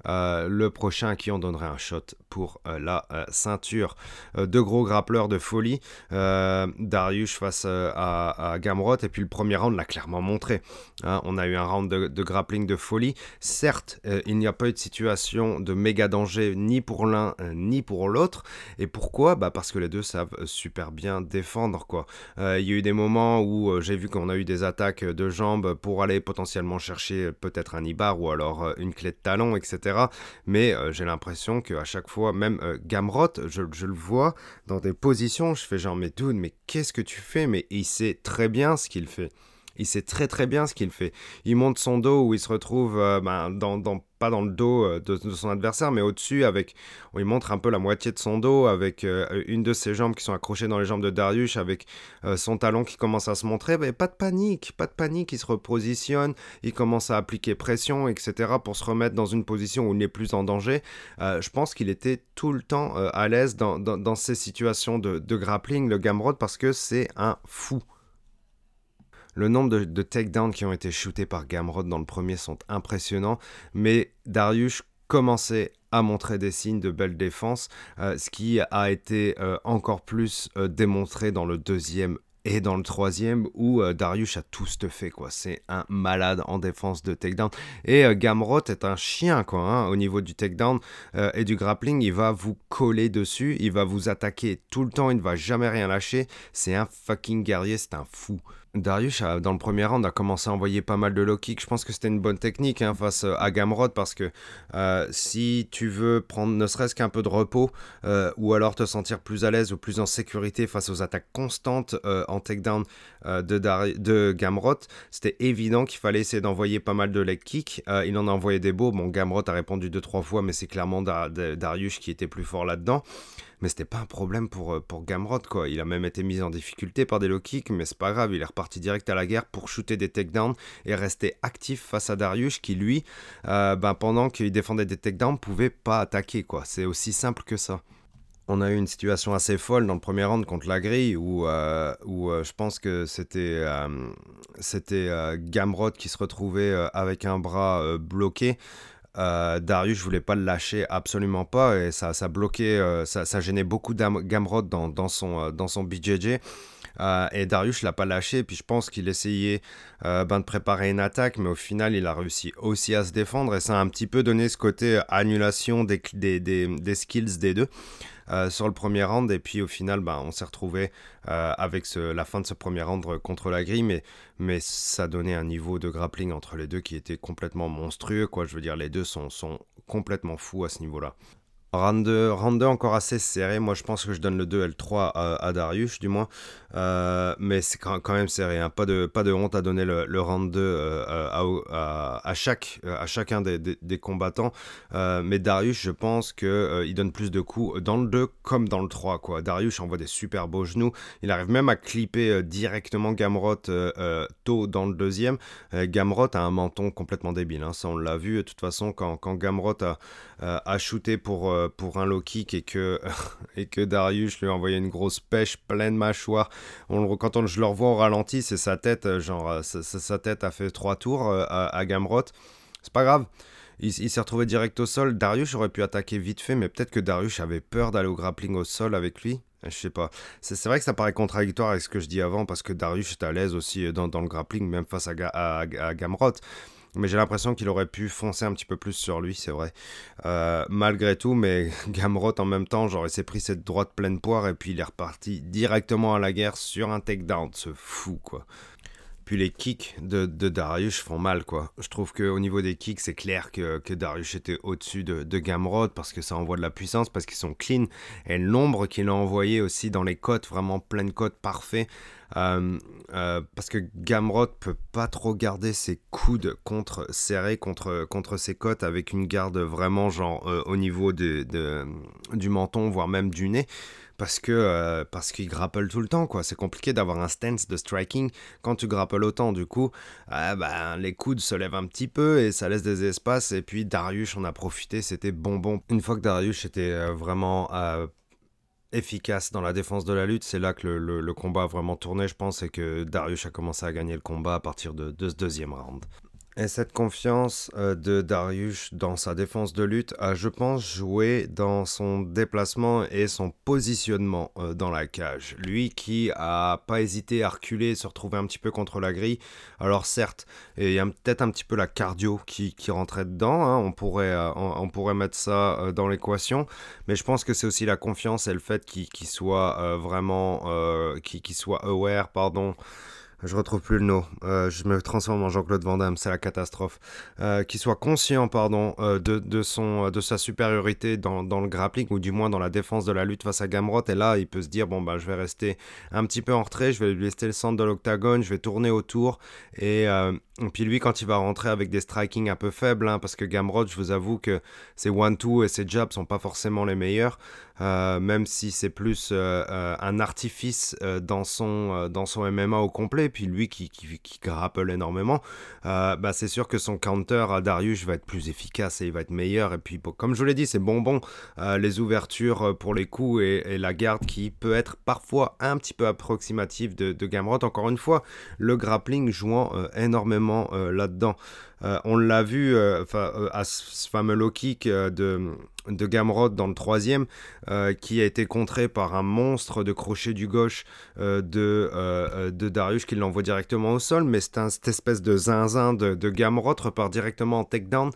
euh, le prochain à qui on donnerait un shot pour euh, la euh, ceinture. deux gros grappleurs de folie. Darius face à, Gamrot. Et puis le premier round l'a clairement montré. Hein. on a eu un round de, grappling de folie. Certes, il n'y a pas eu de situation de méga danger ni pour l'un ni pour l'autre. Et pourquoi? Bah Parce que les deux savent super bien défendre. quoi. Il y a eu des moments où j'ai vu qu'on a eu des attaques de jambes pour aller potentiellement chercher peut-être un ibar ou alors une clé de talon, etc. Mais euh, j'ai l'impression qu'à chaque fois, même euh, Gamrot, je, le vois dans des positions, je fais genre, mais dude, mais qu'est-ce que tu fais? Mais il sait très bien ce qu'il fait. Il sait très très bien ce qu'il fait. Il monte son dos où il se retrouve euh, ben, dans, pas dans le dos euh, de, son adversaire, mais au-dessus, avec, il montre un peu la moitié de son dos, avec euh, une de ses jambes qui sont accrochées dans les jambes de Darius, avec son talon qui commence à se montrer. Mais pas de panique, pas de panique, il se repositionne, il commence à appliquer pression, etc., pour se remettre dans une position où il n'est plus en danger. je pense qu'il était tout le temps à l'aise dans, ces situations de, de grappling, le Gamrod, parce que c'est un fou. Le nombre de, takedowns qui ont été shootés par Gamrod dans le premier sont impressionnants, mais Darius commençait à montrer des signes de belle défense, euh, ce qui a été euh, encore plus euh, démontré dans le deuxième et dans le troisième, où Darius a tout fait, quoi. C'est un malade en défense de takedown. Et Gamrot est un chien, quoi. Hein, au niveau du takedown et du grappling, il va vous coller dessus, il va vous attaquer tout le temps, il ne va jamais rien lâcher. C'est un fucking guerrier, c'est un fou. Darius, dans le premier round, a commencé à envoyer pas mal de low kick. Je pense que c'était une bonne technique hein, face euh, à Gamrod parce que euh, si tu veux prendre ne serait-ce qu'un peu de repos euh, ou alors te sentir plus à l'aise ou plus en sécurité face aux attaques constantes en takedown de, Gamrot, c'était évident qu'il fallait essayer d'envoyer pas mal de leg kick. il en a envoyé des beaux. Bon, Gamrot a répondu deux trois fois, mais c'est clairement Darius qui était plus fort là-dedans mais c'était pas un problème pour, euh, pour quoi. Il a même été mis en difficulté par des low kicks, mais c'est pas grave, il est reparti direct à la guerre pour shooter des takedowns et rester actif face à Darius, qui lui, euh, ben, pendant qu'il défendait des takedowns, pouvait pas attaquer, quoi. C'est aussi simple que ça on a eu une situation assez folle dans le premier round contre la grille où, euh, où je pense que c'était c'était Gamrod qui se retrouvait avec un bras bloqué. Euh, Darius, je voulais pas le lâcher, absolument pas, et ça, ça bloquait, euh, ça, gênait beaucoup Gamrod dans, dans, son, euh, dans son BJJ. et Darius l'a pas lâché, puis je pense qu'il essayait ben, de préparer une attaque, mais au final il a réussi aussi à se défendre, et ça a un petit peu donné ce côté annulation des, des, des skills des deux. Euh, sur le premier round. Et puis au final, bah, on s'est retrouvé euh, avec la fin de ce premier round contre la grille. Mais, ça donnait un niveau de grappling entre les deux qui était complètement monstrueux. Quoi. Je veux dire, les deux sont, complètement fous à ce niveau-là. Round 2, encore assez serré. Moi, je pense que je donne le 2 et le 3 à, Darius, du moins. Euh, mais c'est quand, même serré. Hein. Pas, de, pas de honte à donner le, le round 2 euh, à, à, chaque, à chacun des, combattants. Euh, mais Darius, je pense qu'il il donne plus de coups dans le 2 comme dans le 3. Quoi. Darius envoie des super beaux genoux. Il arrive même à clipper directement Gamrot tôt dans le deuxième. Gamrot a un menton complètement débile. Hein. Ça, on l'a vu. De toute façon, quand, quand Gamrot a, a shooté pour pour un low kick et que, et que Darius lui a envoyé une grosse pêche pleine mâchoire. Quand je le revois au ralenti, c'est sa tête, euh, genre, euh, sa, tête a fait trois tours euh, à, Gamrot. C'est pas grave. Il, s'est retrouvé direct au sol. Darius aurait pu attaquer vite fait, mais peut-être que Darius avait peur d'aller au grappling au sol avec lui. Je sais pas. C'est vrai que ça paraît contradictoire avec ce que je dis avant, parce que Darius est à l'aise aussi dans, dans, le grappling, même face à, à, à Gamrot. Mais j'ai l'impression qu'il aurait pu foncer un petit peu plus sur lui, c'est vrai. Euh, malgré tout, mais Gamrot en même temps, genre il pris cette droite pleine poire et puis il est reparti directement à la guerre sur un takedown. Ce fou quoi. Puis les kicks de, Darius font mal, quoi. Je trouve qu'au niveau des kicks, c'est clair que, que, Darius était au-dessus de, de Gamrod parce que ça envoie de la puissance, parce qu'ils sont clean. Et l'ombre qu'il a envoyé aussi dans les côtes, vraiment pleine côte, parfait. Euh, euh, parce que Gamrod peut pas trop garder ses coudes contre serrés contre, ses côtes avec une garde vraiment genre euh, au niveau du menton, voire même du nez parce que euh, parce qu'il grapple tout le temps quoi. C'est compliqué d'avoir un stance de striking quand tu grapples autant. Du coup, euh, ben, les coudes se lèvent un petit peu et ça laisse des espaces. Et puis Darius en a profité, c'était bonbon. Une fois que Darius était euh, vraiment efficace dans la défense de la lutte, c'est là que le, combat a vraiment tourné, je pense, et que Darius a commencé à gagner le combat à partir de, de ce deuxième round. Et cette confiance euh, de Darius dans sa défense de lutte a, je pense, joué dans son déplacement et son positionnement euh, dans la cage. Lui qui a pas hésité à reculer, se retrouver un petit peu contre la grille. Alors certes, il y a peut-être un petit peu la cardio qui, qui rentrait dedans, hein. on, pourrait, euh, on, pourrait mettre ça dans l'équation, mais je pense que c'est aussi la confiance et le fait qu'il soit vraiment, qu'il soit aware, pardon, je retrouve plus le nom, euh, je me transforme en Jean-Claude Van Damme, c'est la catastrophe, euh, qui soit conscient pardon, euh, de, son, de sa supériorité dans, dans, le grappling, ou du moins dans la défense de la lutte face à Gamrot, et là il peut se dire, bon bah je vais rester un petit peu en retrait, je vais lui laisser le centre de l'octagone, je vais tourner autour, et, puis lui quand il va rentrer avec des strikings un peu faibles, hein, parce que Gamrot, je vous avoue que ses one-two et ses jabs sont pas forcément les meilleurs, même si c'est plus un artifice dans, son, MMA au complet, puis lui qui, qui, énormément, euh, bah c'est sûr que son counter à Darius va être plus efficace et il va être meilleur. Et puis, comme je l'ai dit, c'est bonbon, euh, les ouvertures euh, pour les coups et, la garde qui peut être parfois un petit peu approximative de, de Gamrot. Encore une fois, le grappling jouant énormément là-dedans. On l'a vu à ce fameux low kick de de Gamrod dans le troisième, euh, qui a été contré par un monstre de crochet du gauche euh, de, euh, de Darius qui l'envoie directement au sol, mais c'est cette espèce de zinzin de, de repart directement en takedown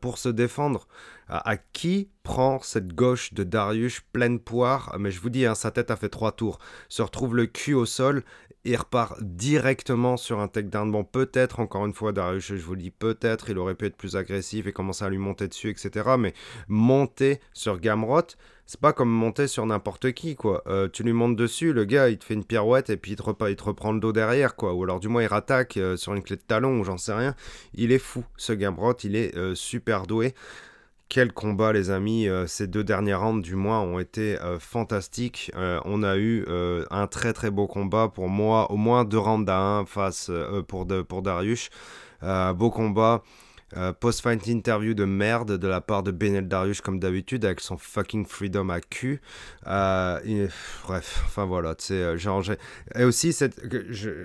pour se défendre. À, qui prend cette gauche de Darius pleine poire? Mais je vous dis, hein, sa tête a fait trois tours. Se retrouve le cul au sol il repart directement sur un takedown. Bon, peut-être, encore une fois, Darius, je vous le dis, peut-être, il aurait pu être plus agressif et commencer à lui monter dessus, etc. Mais monter sur Gamrot, c'est pas comme monter sur n'importe qui, quoi. Euh, tu lui montes dessus, le gars, il te fait une pirouette et puis il te, reprend le dos derrière, quoi. Ou alors, du moins, il rattaque euh, sur une clé de talon ou j'en sais rien. Il est fou, ce Gamrot, il est euh, super doué quel combat les amis, euh, ces deux dernières rounds du moins ont été euh, fantastiques. Euh, on a eu un très très beau combat pour moi, au moins deux rounds à un face pour, de, pour Darius. beau combat. Post-fight interview de merde de la part de Benel Darius comme d'habitude avec son fucking freedom à cul. bref, enfin voilà, tu sais, j'ai Et aussi, cette,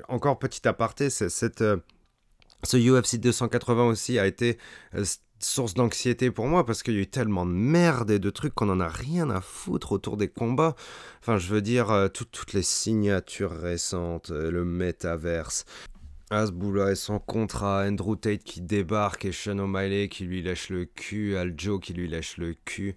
encore petit aparté, cette, ce UFC 280 aussi a été source d'anxiété pour moi parce qu'il y a eu tellement de merde et de trucs qu'on en a rien à foutre autour des combats. Enfin, je veux dire, euh, toutes les signatures récentes, euh, le métaverse. Asbula et son contrat, Andrew Tate qui débarque et Sean O'Malley qui lui lèche le cul, Aljo qui lui lèche le cul.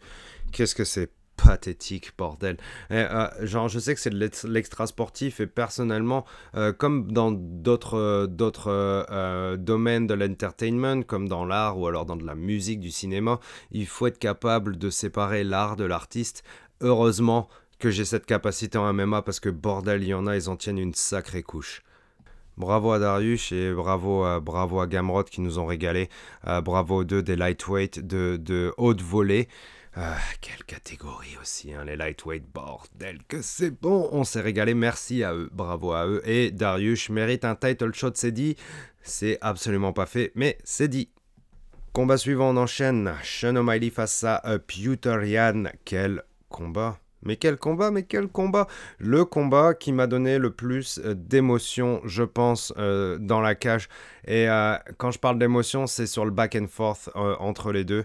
Qu'est-ce que c'est pathétique, bordel. Euh, genre, je sais que c'est l'extra sportif et personnellement, euh, comme dans d'autres euh, domaines de l'entertainment, comme dans l'art ou alors dans de la musique, du cinéma, il faut être capable de séparer l'art de l'artiste. Heureusement que j'ai cette capacité en MMA parce que bordel, il y en a, ils en tiennent une sacrée couche. Bravo à Darius et bravo à, bravo à Gamrot qui nous ont régalé. bravo aux deux des lightweight de, de haute volée. Ah, quelle catégorie aussi, hein, les lightweight, bordel que c'est bon, on s'est régalé, merci à eux, bravo à eux. Et Darius mérite un title shot, c'est dit, c'est absolument pas fait, mais c'est dit. Combat suivant, on enchaîne, Sean face à uh, Pewterian, quel combat mais quel combat, mais quel combat Le combat qui m'a donné le plus euh, d'émotion, je pense, euh, dans la cage. Et euh, quand je parle d'émotion, c'est sur le back and forth entre les deux.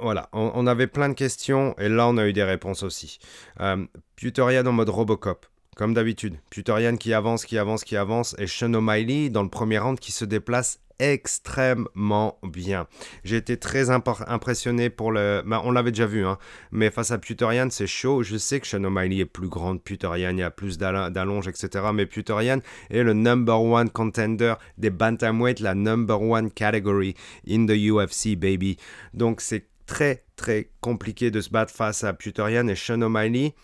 Voilà, on, avait plein de questions et là on a eu des réponses aussi. Euh, en mode Robocop, comme d'habitude. Puterian qui avance, qui avance, qui avance et Sean O'Malley dans le premier round qui se déplace extrêmement bien. J'ai été très impressionné pour le. Ben, on l'avait déjà vu, hein, mais face à Puterian, c'est chaud. Je sais que Sean O'Malley est plus grande Puterian, il y a plus d'allonge, etc. Mais Puterian est le number one contender des bantamweight, la number one category in the UFC, baby. Donc c'est très très compliqué de se battre face à Puterian et Sean O'Malley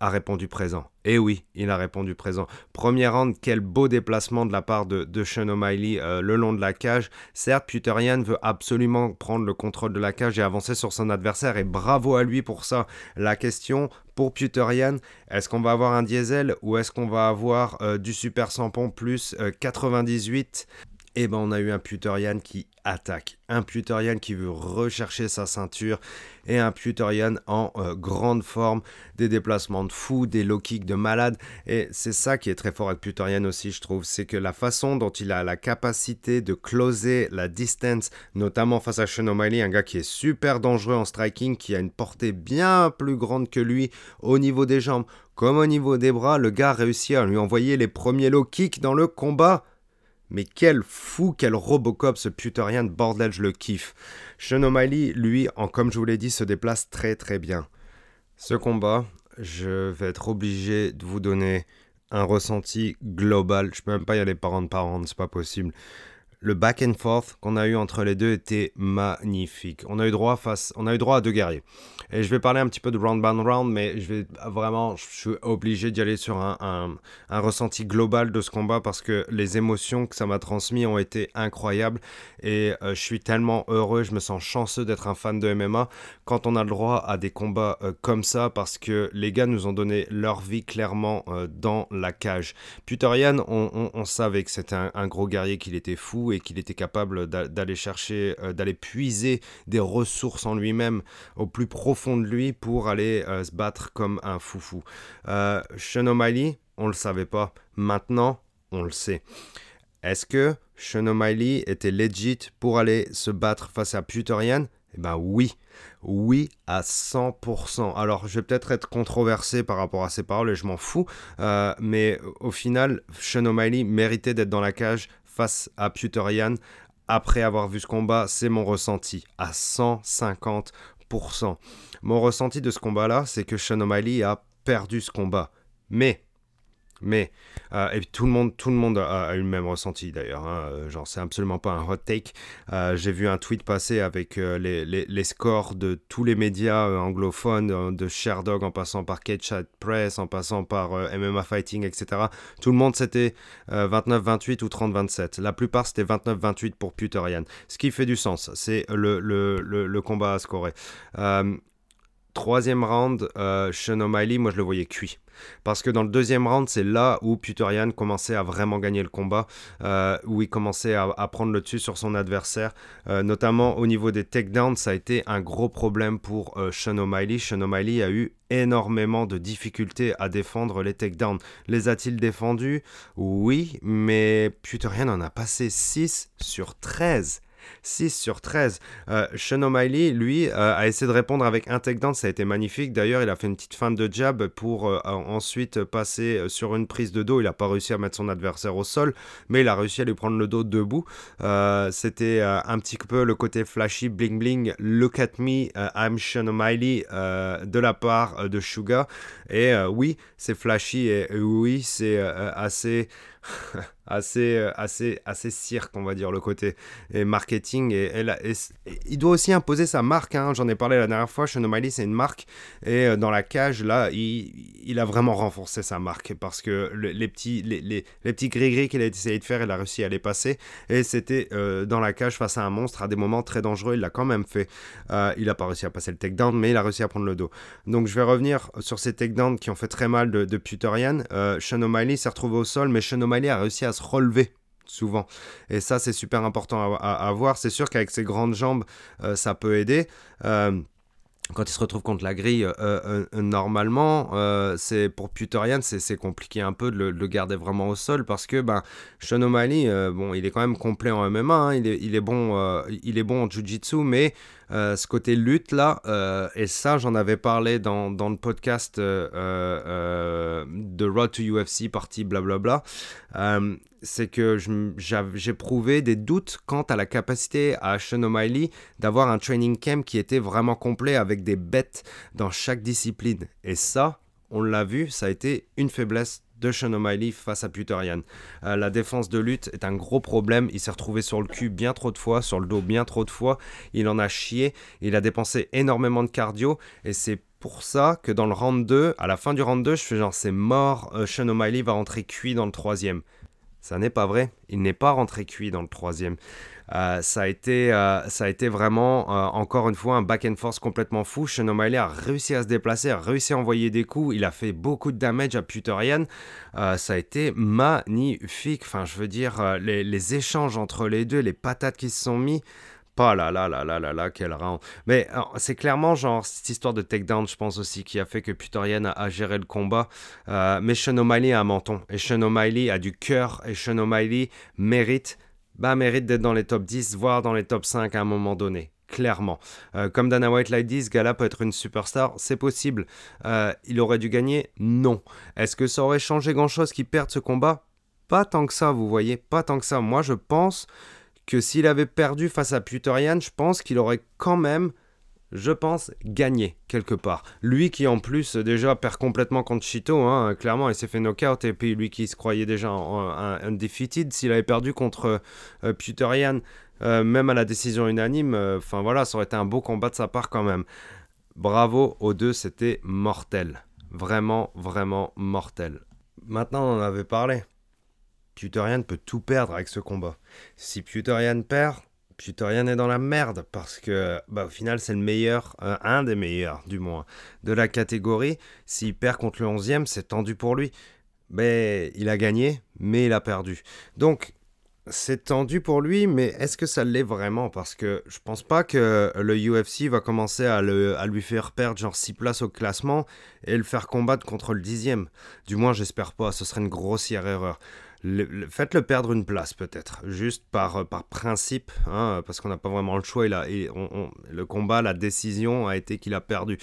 a répondu présent. Et eh oui, il a répondu présent. Premier round, quel beau déplacement de la part de, de Sean O'Malley euh, le long de la cage. Certes, Puterian veut absolument prendre le contrôle de la cage et avancer sur son adversaire, et bravo à lui pour ça. La question pour Puterian, est-ce qu'on va avoir un diesel ou est-ce qu'on va avoir euh, du Super Sampon plus 98 euh, eh ben on a eu un Puterian qui attaque, un Puterian qui veut rechercher sa ceinture et un Puterian en euh, grande forme, des déplacements de fou, des low kicks de malade. Et c'est ça qui est très fort avec Puterian aussi je trouve, c'est que la façon dont il a la capacité de closer la distance, notamment face à Sean O'Malley, un gars qui est super dangereux en striking, qui a une portée bien plus grande que lui au niveau des jambes comme au niveau des bras, le gars a réussi à lui envoyer les premiers low kicks dans le combat mais quel fou, quel Robocop ce Puterian, bordel, je le kiffe. Sean O'Malley, lui, en, comme je vous l'ai dit, se déplace très très bien. Ce combat, je vais être obligé de vous donner un ressenti global. Je peux même pas y aller par round par round, c'est pas possible le back and forth qu'on a eu entre les deux était magnifique. On a eu droit face, on a eu droit à deux guerriers. Et je vais parler un petit peu de round by round, mais je vais vraiment, je suis obligé d'y aller sur un, ressenti global de ce combat parce que les émotions que ça m'a transmis ont été incroyables et euh, je suis tellement heureux, je me sens chanceux d'être un fan de MMA quand on a le droit à des combats euh, comme ça parce que les gars nous ont donné leur vie clairement euh, dans la cage. Puterian, on, savait que c'était un, un gros guerrier, qu'il était fou et qu'il était capable d'aller chercher, d'aller puiser des ressources en lui-même au plus profond de lui pour aller euh, se battre comme un foufou. Euh, Sean O'Malley, on le savait pas. Maintenant, on le sait. Est-ce que Sean O'Malley était legit pour aller se battre face à Puterian eh ben oui, oui à 100%. Alors je vais peut-être être controversé par rapport à ces paroles et je m'en fous, mais au final, Sean O'Malley méritait d'être dans la cage face à Puterian après avoir vu ce combat, c'est mon ressenti à 150%. Mon ressenti de ce combat-là, c'est que Sean O'Malley a perdu ce combat. Mais mais, euh, et tout le monde, tout le monde a, eu le même ressenti d'ailleurs. Hein. Euh, genre, c'est absolument pas un hot take. Euh, j'ai vu un tweet passer avec les, scores de tous les médias anglophones, de Sherdog en passant par Cage Press, en passant par MMA Fighting, etc. Tout le monde c'était 29-28 ou 30-27. La plupart c'était 29-28 pour Puterian. Ce qui fait du sens. C'est le, le, le, le, combat à scorer. Troisième round, euh, Sean O'Malley, moi je le voyais cuit. Parce que dans le deuxième round, c'est là où Puterian commençait à vraiment gagner le combat, euh, où il commençait à, prendre le dessus sur son adversaire. Euh, notamment au niveau des takedowns, ça a été un gros problème pour euh, Sean O'Malley. Sean O'Malley a eu énormément de difficultés à défendre les takedowns. Les a-t-il défendus? Oui, mais Puterian en a passé 6 sur 13. 6 sur 13. Euh, Sean O'Malley, lui, euh, a essayé de répondre avec un ça a été magnifique. D'ailleurs, il a fait une petite fin de jab pour euh, ensuite passer sur une prise de dos. Il n'a pas réussi à mettre son adversaire au sol, mais il a réussi à lui prendre le dos debout. C'était un petit peu le côté flashy, bling bling, look at me, I'm Sean O'Malley de la part de Suga. Et oui, c'est flashy et oui, c'est assez assez, euh, assez, assez cirque, on va dire, le côté et marketing. Et, il doit aussi imposer sa marque. Hein. J'en ai parlé la dernière fois. Sean O'Malley, c'est une marque. Et euh, dans la cage, là, il, il, a vraiment renforcé sa marque parce que les petits, les, les, petits gris-gris qu'il a essayé de faire, il a réussi à les passer. Et c'était euh, dans la cage face à un monstre à des moments très dangereux. Il l'a quand même fait. il n'a pas réussi à passer le takedown, mais il a réussi à prendre le dos. Donc je vais revenir sur ces takedowns qui ont fait très mal de, de Puterian. O'Malley s'est retrouvé au sol, mais O'Malley a réussi à se relever souvent. Et ça, c'est super important à, voir. C'est sûr qu'avec ses grandes jambes, euh, ça peut aider. Euh, quand il se retrouve contre la grille, euh, normalement, c'est pour Puterian, c'est compliqué un peu de le, garder vraiment au sol parce que ben, Sean bon, il est quand même complet en MMA, hein. il, est, il, est bon, il est bon en Jiu-Jitsu, mais euh, ce côté lutte là, euh, et ça j'en avais parlé dans, dans le podcast euh, de Road to UFC partie blablabla, c'est que j'ai prouvé des doutes quant à la capacité à Sean O'Malley d'avoir un training camp qui était vraiment complet avec des bêtes dans chaque discipline. Et ça, on l'a vu, ça a été une faiblesse de Sean O'Malley face à Puterian. Euh, la défense de lutte est un gros problème. Il s'est retrouvé sur le cul bien trop de fois, sur le dos bien trop de fois. Il en a chié. Il a dépensé énormément de cardio. Et c'est pour ça que dans le round 2, à la fin du round 2, je fais genre c'est mort. Euh, Sean O'Malley va rentrer cuit dans le troisième. Ça n'est pas vrai. Il n'est pas rentré cuit dans le troisième. Euh, ça, a été, euh, ça a été vraiment, euh, encore une fois, un back and force complètement fou. Sean O'Malley a réussi à se déplacer, a réussi à envoyer des coups. Il a fait beaucoup de damage à Puterian. ça a été magnifique. Enfin, je veux dire, les, échanges entre les deux, les patates qui se sont mis. Pas là, là, là, là, là, là, quel round. Mais c'est clairement genre cette histoire de takedown, je pense aussi, qui a fait que Puterian a, géré le combat. mais Sean O'Malley a un menton. Et Sean O'Malley a du cœur. Et Sean O'Malley mérite bah, mérite d'être dans les top 10, voire dans les top 5 à un moment donné. Clairement. Euh, comme Dana White l'a dit, ce gars-là peut être une superstar, c'est possible. Euh, il aurait dû gagner? Non. Est-ce que ça aurait changé grand-chose qu'il perde ce combat? Pas tant que ça, vous voyez, pas tant que ça. Moi, je pense que s'il avait perdu face à Puterian, je pense qu'il aurait quand même je pense, gagner quelque part. Lui qui en plus déjà perd complètement contre Chito, hein, clairement il s'est fait knockout et puis lui qui se croyait déjà un undefeated, s'il avait perdu contre euh, euh, même à la décision unanime, euh, enfin voilà, ça aurait été un beau combat de sa part quand même. Bravo aux deux, c'était mortel. Vraiment, vraiment mortel. Maintenant on en avait parlé. Puterian peut tout perdre avec ce combat. Si Puterian perd, Puterian est dans la merde parce que bah, au final c'est le meilleur, euh, un des meilleurs du moins, de la catégorie. S'il perd contre le 11e, c'est tendu pour lui. Mais il a gagné, mais il a perdu. Donc c'est tendu pour lui, mais est-ce que ça l'est vraiment? Parce que je pense pas que le UFC va commencer à, lui faire perdre genre 6 places au classement et le faire combattre contre le 10e. Du moins j'espère pas, ce serait une grossière erreur faites-le perdre une place peut-être, juste par, euh, par principe, hein, parce qu'on n'a pas vraiment le choix. Il a, le combat, la décision a été qu'il a perdu.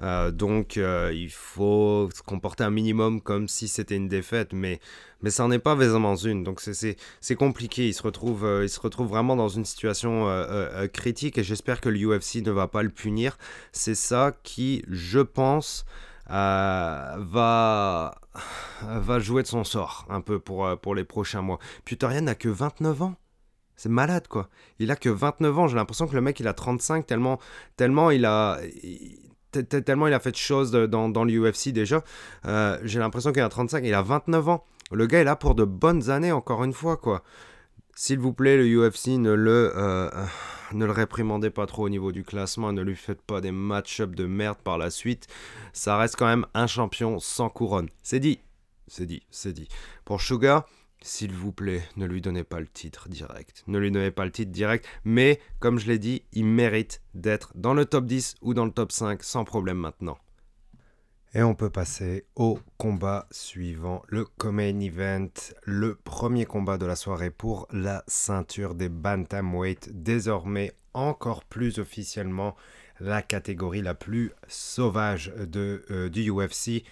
Euh, donc euh, il faut se comporter un minimum comme si c'était une défaite, mais, mais ça n'en est pas vraiment une. Donc c'est compliqué. Il se, retrouve, il se retrouve vraiment dans une situation critique et j'espère que l'UFC ne va pas le punir. C'est ça qui, je pense, euh, va, va jouer de son sort un peu pour, euh, pour les prochains mois. Puterian n'a que 29 ans. C'est malade quoi. Il a que 29 ans. J'ai l'impression que le mec il a 35 tellement, tellement il a. tellement il a fait de choses dans, dans l'UFC déjà. Euh, j'ai l'impression qu'il a 35, il a 29 ans. Le gars est là pour de bonnes années, encore une fois, quoi. S'il vous plaît, le UFC, ne le, euh, ne le réprimandez pas trop au niveau du classement, ne lui faites pas des match-ups de merde par la suite. Ça reste quand même un champion sans couronne. C'est dit, c'est dit, c'est dit. Pour Sugar, s'il vous plaît, ne lui donnez pas le titre direct. Ne lui donnez pas le titre direct, mais comme je l'ai dit, il mérite d'être dans le top 10 ou dans le top 5 sans problème maintenant. Et on peut passer au combat suivant, le Comain Event, le premier combat de la soirée pour la ceinture des Bantamweight, désormais encore plus officiellement la catégorie la plus sauvage de, euh, du UFC.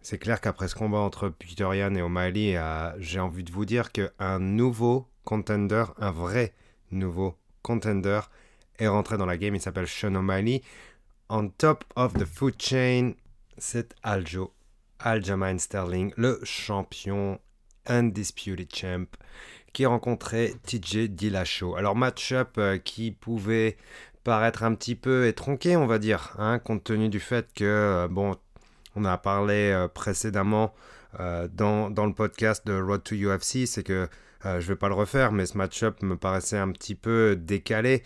C'est clair qu'après ce combat entre Peter et O'Malley, euh, j'ai envie de vous dire qu'un nouveau contender, un vrai nouveau contender, est rentré dans la game. Il s'appelle Sean O'Malley. On top of the food chain, c'est Aljo, Aljamain Sterling, le champion undisputed champ, qui rencontrait TJ Dillashaw. Alors match-up euh, qui pouvait paraître un petit peu étronqué, on va dire, hein, compte tenu du fait que, euh, bon, on a parlé euh, précédemment dans, dans, le podcast de Road to UFC, c'est que je ne vais pas le refaire, mais ce match-up me paraissait un petit peu décalé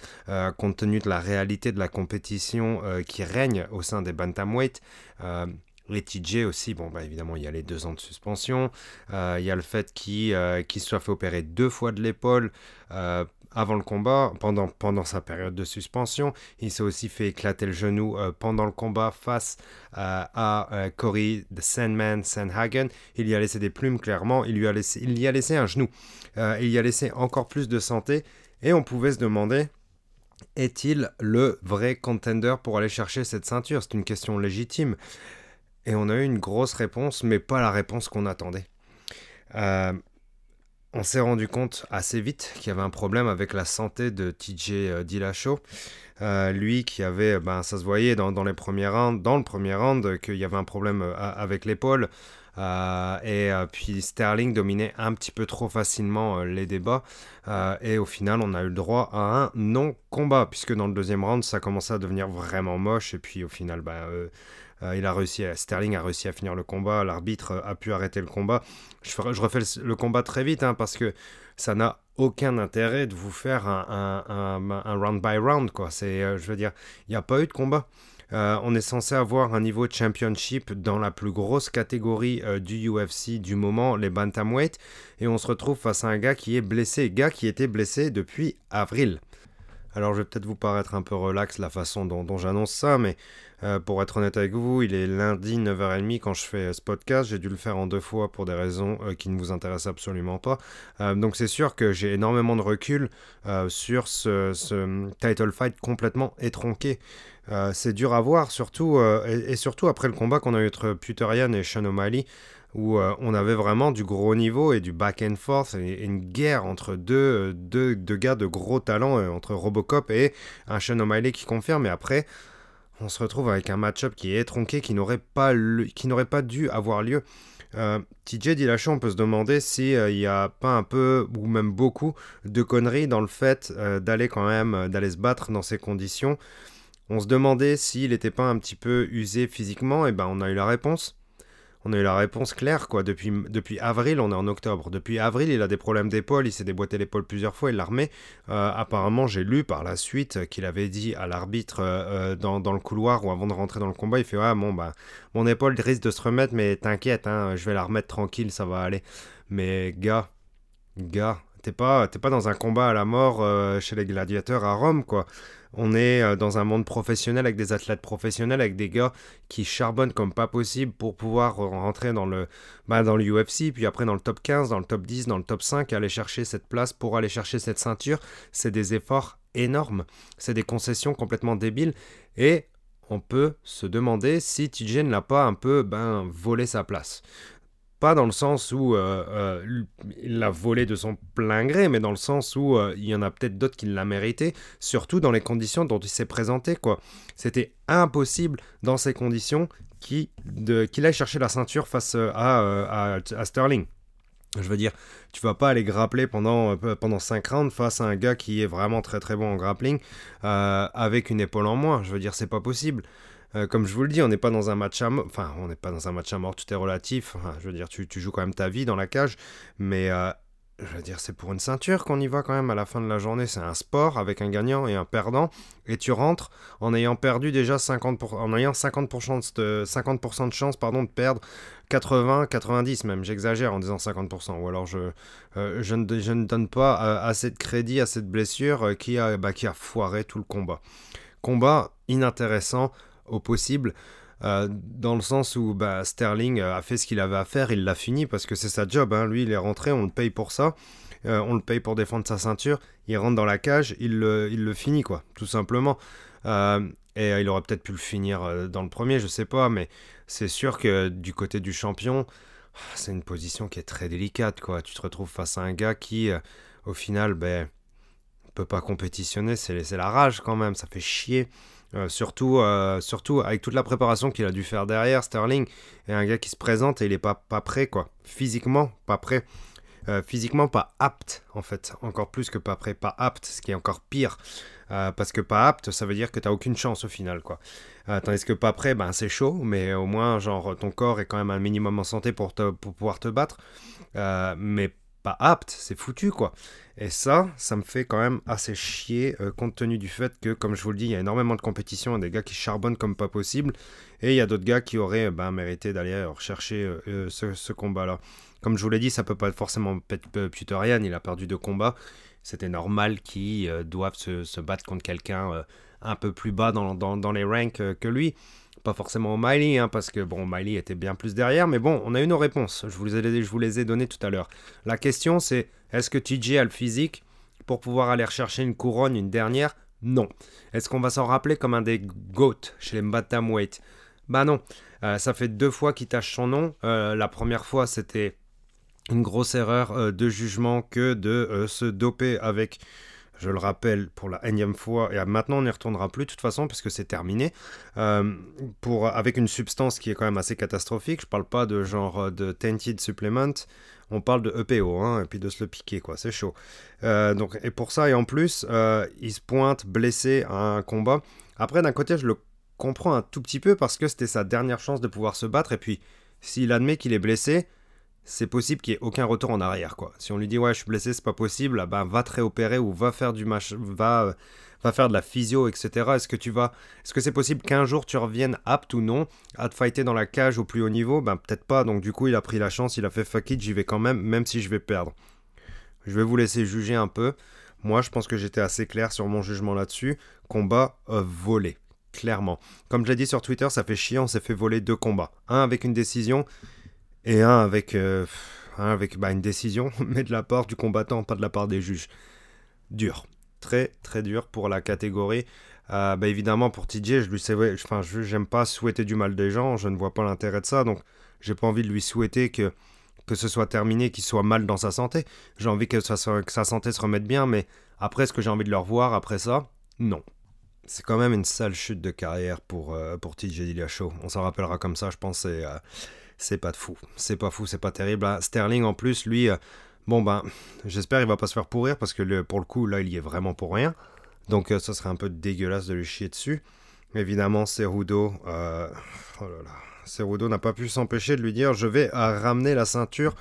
compte tenu de la réalité de la compétition qui règne au sein des bantamweight. Les aussi, bon, bah évidemment, il y a les deux ans de suspension. Euh, il y a le fait qu'il euh, soit fait opérer deux fois de l'épaule euh, avant le combat, pendant, pendant sa période de suspension. Il s'est aussi fait éclater le genou pendant le combat face à Cory the Sandman Sandhagen. Il y a laissé des plumes, clairement. Il, lui a laissé, il y a laissé un genou. il y a laissé encore plus de santé. Et on pouvait se demander est-il le vrai contender pour aller chercher cette ceinture? C'est une question légitime. Et on a eu une grosse réponse, mais pas la réponse qu'on attendait. Euh, on s'est rendu compte assez vite qu'il y avait un problème avec la santé de TJ euh, Dillashaw. Euh, lui qui avait, ben, ça se voyait dans, les premiers rounds, dans le premier round, qu'il y avait un problème avec l'épaule. et puis Sterling dominait un petit peu trop facilement les débats. et au final, on a eu le droit à un non-combat, puisque dans le deuxième round, ça commençait à devenir vraiment moche. Et puis au final, euh, il a réussi, Sterling a réussi à finir le combat, l'arbitre a pu arrêter le combat. Je, refais le, combat très vite hein, parce que ça n'a aucun intérêt de vous faire un, un, round by round. Quoi. Euh, je veux dire, il n'y a pas eu de combat. Euh, on est censé avoir un niveau championship dans la plus grosse catégorie du UFC du moment, les bantamweight, et on se retrouve face à un gars qui est blessé, gars qui était blessé depuis avril. Alors je vais peut-être vous paraître un peu relax la façon dont, j'annonce ça, mais euh, pour être honnête avec vous, il est lundi 9h30 quand je fais euh, ce podcast. J'ai dû le faire en deux fois pour des raisons euh, qui ne vous intéressent absolument pas. donc c'est sûr que j'ai énormément de recul sur ce, title fight complètement étronqué. c'est dur à voir, surtout, et, surtout après le combat qu'on a eu entre Puterian et Sean O'Malley où on avait vraiment du gros niveau et du back and forth et, une guerre entre deux, deux, gars de gros talent, entre Robocop et un Sean O'Malley qui confirme. Et après, on se retrouve avec un match-up qui est tronqué, qui n'aurait pas, pas dû avoir lieu. Euh, TJ Dillashaw, on peut se demander s'il il n'y a pas un peu, ou même beaucoup, de conneries dans le fait d'aller quand même, d'aller se battre dans ces conditions. On se demandait s'il n'était pas un petit peu usé physiquement, et ben on a eu la réponse on a eu la réponse claire, quoi. Depuis, avril, on est en octobre. Depuis avril, il a des problèmes d'épaule, il s'est déboîté l'épaule plusieurs fois, il l'a remet. Euh, apparemment, j'ai lu par la suite qu'il avait dit à l'arbitre euh, euh, dans, le couloir ou avant de rentrer dans le combat, il fait Ouais, bon, bah, mon épaule risque de se remettre, mais t'inquiète, hein, je vais la remettre tranquille, ça va aller. Mais, gars, gars, t'es pas, pas dans un combat à la mort chez les gladiateurs à Rome, quoi. On est euh, dans un monde professionnel avec des athlètes professionnels, avec des gars qui charbonnent comme pas possible pour pouvoir rentrer dans le, bah, dans l'UFC, puis après dans le top 15, dans le top 10, dans le top 5, aller chercher cette place pour aller chercher cette ceinture. C'est des efforts énormes. C'est des concessions complètement débiles. Et on peut se demander si TJ n'a pas un peu ben, volé sa place. Pas dans le sens où euh, euh, il l'a volé de son plein gré, mais dans le sens où euh, il y en a peut-être d'autres qui l'a mérité, surtout dans les conditions dont il s'est présenté. quoi. C'était impossible dans ces conditions qu'il aille chercher la ceinture face à, à, Sterling. Je veux dire, tu vas pas aller grappler pendant, pendant 5 rounds face à un gars qui est vraiment très très bon en grappling avec une épaule en moins. Je veux dire, c'est pas possible. Euh, comme je vous le dis, on n'est pas dans un match à mort. Enfin, on n'est pas dans un match à mort, tout est relatif. je veux dire, tu, joues quand même ta vie dans la cage. Mais euh, je veux dire, c'est pour une ceinture qu'on y va quand même à la fin de la journée. C'est un sport avec un gagnant et un perdant. Et tu rentres en ayant perdu déjà 50%, en ayant 50%, de, 50 de chance pardon, de perdre 80, 90 même. J'exagère en disant 50%. Ou alors je, euh, je, ne, donne pas assez de crédit à cette blessure bah, qui a foiré tout le combat. Combat inintéressant au possible. Euh, dans le sens où bah, Sterling a fait ce qu'il avait à faire, il l'a fini parce que c'est sa job. Hein. Lui, il est rentré, on le paye pour ça. Euh, on le paye pour défendre sa ceinture. Il rentre dans la cage, il le, il le finit, quoi, tout simplement. Euh, et il aurait peut-être pu le finir dans le premier, je sais pas, mais c'est sûr que du côté du champion, c'est une position qui est très délicate, quoi. Tu te retrouves face à un gars qui, au final, ben, peut pas compétitionner. C'est la rage quand même, ça fait chier. Euh, surtout, euh, surtout avec toute la préparation qu'il a dû faire derrière, Sterling est un gars qui se présente et il est pas, pas prêt, quoi. Physiquement, pas prêt. Euh, physiquement, pas apte, en fait. Encore plus que pas prêt, pas apte, ce qui est encore pire. parce que pas apte, ça veut dire que t'as aucune chance au final, quoi. tandis que pas prêt, ben c'est chaud, mais au moins, genre, ton corps est quand même un minimum en santé pour, te, pour pouvoir te battre. mais apte, c'est foutu, quoi. Et ça, ça me fait quand même assez chier, euh, compte tenu du fait que, comme je vous le dis, il y a énormément de compétition, des gars qui charbonnent comme pas possible, et il y a d'autres gars qui auraient ben, mérité d'aller rechercher euh, ce, combat-là. Comme je vous l'ai dit, ça peut pas forcément être Puterian, il a perdu deux combats, c'était normal qu'ils euh, doivent se, battre contre quelqu'un un peu plus bas dans les ranks que lui pas forcément O'Malley, hein, parce que bon, Miley était bien plus derrière, mais bon, on a eu nos réponses. Je vous les ai, je vous les ai données tout à l'heure. La question c'est est-ce que TJ a le physique pour pouvoir aller rechercher une couronne, une dernière, Non. Est-ce qu'on va s'en rappeler comme un des GOAT chez les bantamweight Bah non. Euh, ça fait deux fois qu'il tâche son nom. Euh, la première fois, c'était une grosse erreur euh, de jugement que de se doper avec je le rappelle pour la énième fois, et maintenant on n'y retournera plus de toute façon parce que c'est terminé, pour, avec une substance qui est quand même assez catastrophique. Je parle pas de genre de tainted supplement, on parle de EPO, hein, et puis de se le piquer, quoi, c'est chaud. donc, et pour ça, et en plus, il se pointe blessé à un combat. Après, d'un côté, je le comprend un tout petit peu parce que c'était sa dernière chance de pouvoir se battre. Et puis, s'il admet qu'il est blessé, c'est possible qu'il n'y ait aucun retour en arrière. quoi. Si on lui dit ouais, je suis blessé, c'est pas possible, bah, va te réopérer ou va faire du match, va, va faire de la physio, etc. Est-ce que tu vas, est-ce que c'est possible qu'un jour tu reviennes apte ou non à te fighter dans la cage au plus haut niveau? Ben peut-être pas. Donc du coup, il a pris la chance, il a fait fuck it, j'y vais quand même, même si je vais perdre. Je vais vous laisser juger un peu. Moi, je pense que j'étais assez clair sur mon jugement là-dessus. Combat euh, volé clairement. Comme je l'ai dit sur Twitter, ça fait chier, on s'est fait voler deux combats. Un avec une décision et un avec, euh, avec bah, une décision, mais de la part du combattant, pas de la part des juges. Dur. Très très dur pour la catégorie. Euh, bah, évidemment pour TJ, je lui sais, enfin, j'aime pas souhaiter du mal des gens, je ne vois pas l'intérêt de ça, donc j'ai pas envie de lui souhaiter que que ce soit terminé, qu'il soit mal dans sa santé. J'ai envie que, sa santé se remette bien, mais après, ce que j'ai envie de le revoir après ça? Non. C'est quand même une sale chute de carrière pour, euh, pour TJ Dillashaw. On s'en rappellera comme ça, je pense. Euh, c'est pas de fou. C'est pas fou, c'est pas terrible. Hein. Sterling, en plus, lui, euh, bon ben, j'espère qu'il va pas se faire pourrir parce que pour le coup, là, il y est vraiment pour rien. Donc, ça serait un peu dégueulasse de lui chier dessus. Évidemment, Cerudo, oh là n'a pas pu s'empêcher de lui dire Je vais ramener la ceinture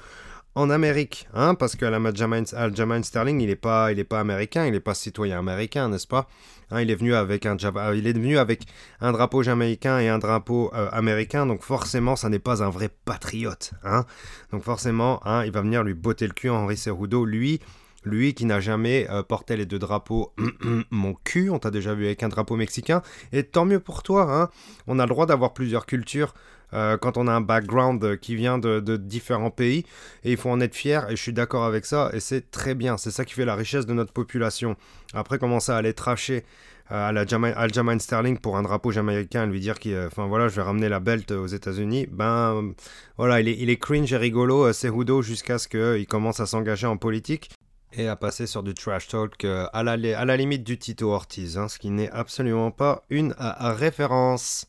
en Amérique, hein, parce que Aljamain Sterling, il n'est pas, il pas américain, il n'est pas citoyen américain, n'est-ce pas? Hein, il, est venu avec un, euh, il est avec un drapeau jamaïcain et un drapeau euh, américain, donc forcément, ça n'est pas un vrai patriote. Hein. Donc forcément, hein, il va venir lui botter le cul, Henri Cerudo, lui, lui qui n'a jamais euh, porté les deux drapeaux, mon cul, on t'a déjà vu avec un drapeau mexicain, et tant mieux pour toi, hein. on a le droit d'avoir plusieurs cultures, euh, quand on a un background qui vient de, différents pays, et il faut en être fier, et je suis d'accord avec ça, et c'est très bien, c'est ça qui fait la richesse de notre population. Après, commencer à aller tracher euh, à la Aljamain Sterling pour un drapeau jamaïcain, lui dire qu'il, enfin voilà, je vais ramener la belt aux États-Unis, ben voilà, il est, il est cringe et rigolo, Cerudo, jusqu'à ce qu'il commence à s'engager en politique et à passer sur du trash talk euh, à, la, à la limite du Tito Ortiz, hein, ce qui n'est absolument pas une référence.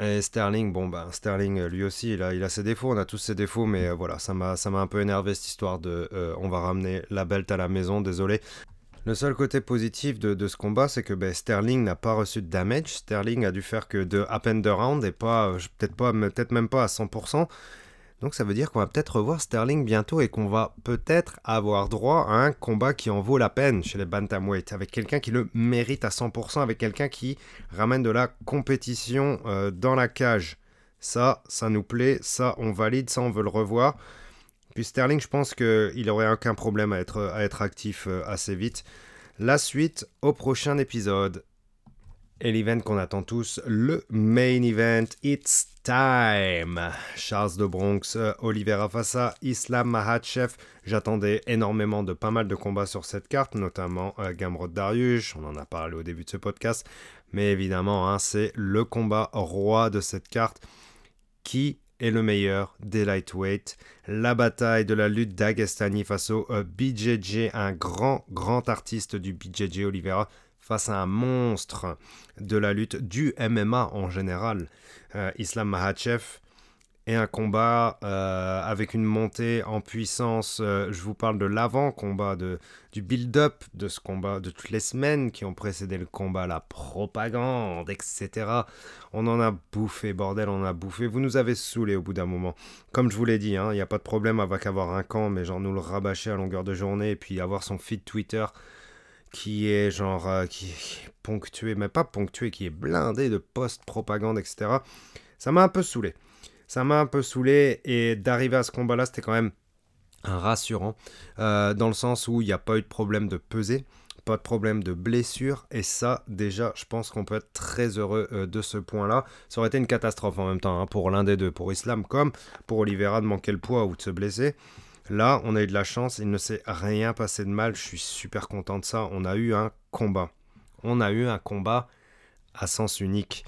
Et Sterling, bon bah Sterling euh, lui aussi il a, ses défauts, on a tous ses défauts, mais euh, voilà, ça m'a, ça m'a un peu énervé cette histoire de on va ramener la belt à la maison, désolé. Le seul côté positif de, ce combat, c'est que ben, Sterling n'a pas reçu de damage. Sterling a dû faire que de up and round et pas, peut-être pas, peut-être même pas à 100%. Donc ça veut dire qu'on va peut-être revoir Sterling bientôt et qu'on va peut-être avoir droit à un combat qui en vaut la peine chez les bantamweight, avec quelqu'un qui le mérite à 100%, avec quelqu'un qui ramène de la compétition euh, dans la cage. Ça, ça nous plaît, ça on valide, ça on veut le revoir. Puis Sterling, je pense qu'il n'aurait aucun problème à être, actif euh, assez vite. La suite au prochain épisode et l'event qu'on attend tous, le main event, It's Time. Charles de Bronx, euh, Oliveira Fassa, Islam Mahachev. J'attendais énormément de pas mal de combats sur cette carte, notamment euh, Gamrod Darius, on en a parlé au début de ce podcast. Mais évidemment, hein, c'est le combat roi de cette carte qui est le meilleur des lightweight. La bataille de la lutte d'Agestani face au euh, BJJ, un grand, grand artiste du BJJ Oliveira face à un monstre de la lutte du MMA en général, euh, Islam Mahachev. Et un combat euh, avec une montée en puissance. Euh, je vous parle de l'avant-combat, du build-up de ce combat, de toutes les semaines qui ont précédé le combat, la propagande, etc. On en a bouffé, bordel, on en a bouffé. Vous nous avez saoulé au bout d'un moment. Comme je vous l'ai dit, il hein, n'y a pas de problème avec avoir un camp, mais genre nous le rabâcher à longueur de journée et puis avoir son feed Twitter qui est genre euh, qui, est ponctué, mais pas ponctué, qui est blindé de post-propagande, etc. Ça m'a un peu saoulé. Ça m'a un peu saoulé et d'arriver à ce combat-là, c'était quand même rassurant euh, dans le sens où il n'y a pas eu de problème de peser, pas de problème de blessure et ça déjà, je pense qu'on peut être très heureux euh, de ce point-là. Ça aurait été une catastrophe en même temps hein, pour l'un des deux, pour Islam comme pour Oliveira de manquer le poids ou de se blesser. Là, on a eu de la chance, il ne s'est rien passé de mal, je suis super content de ça. On a eu un combat. on a eu un combat à sens unique.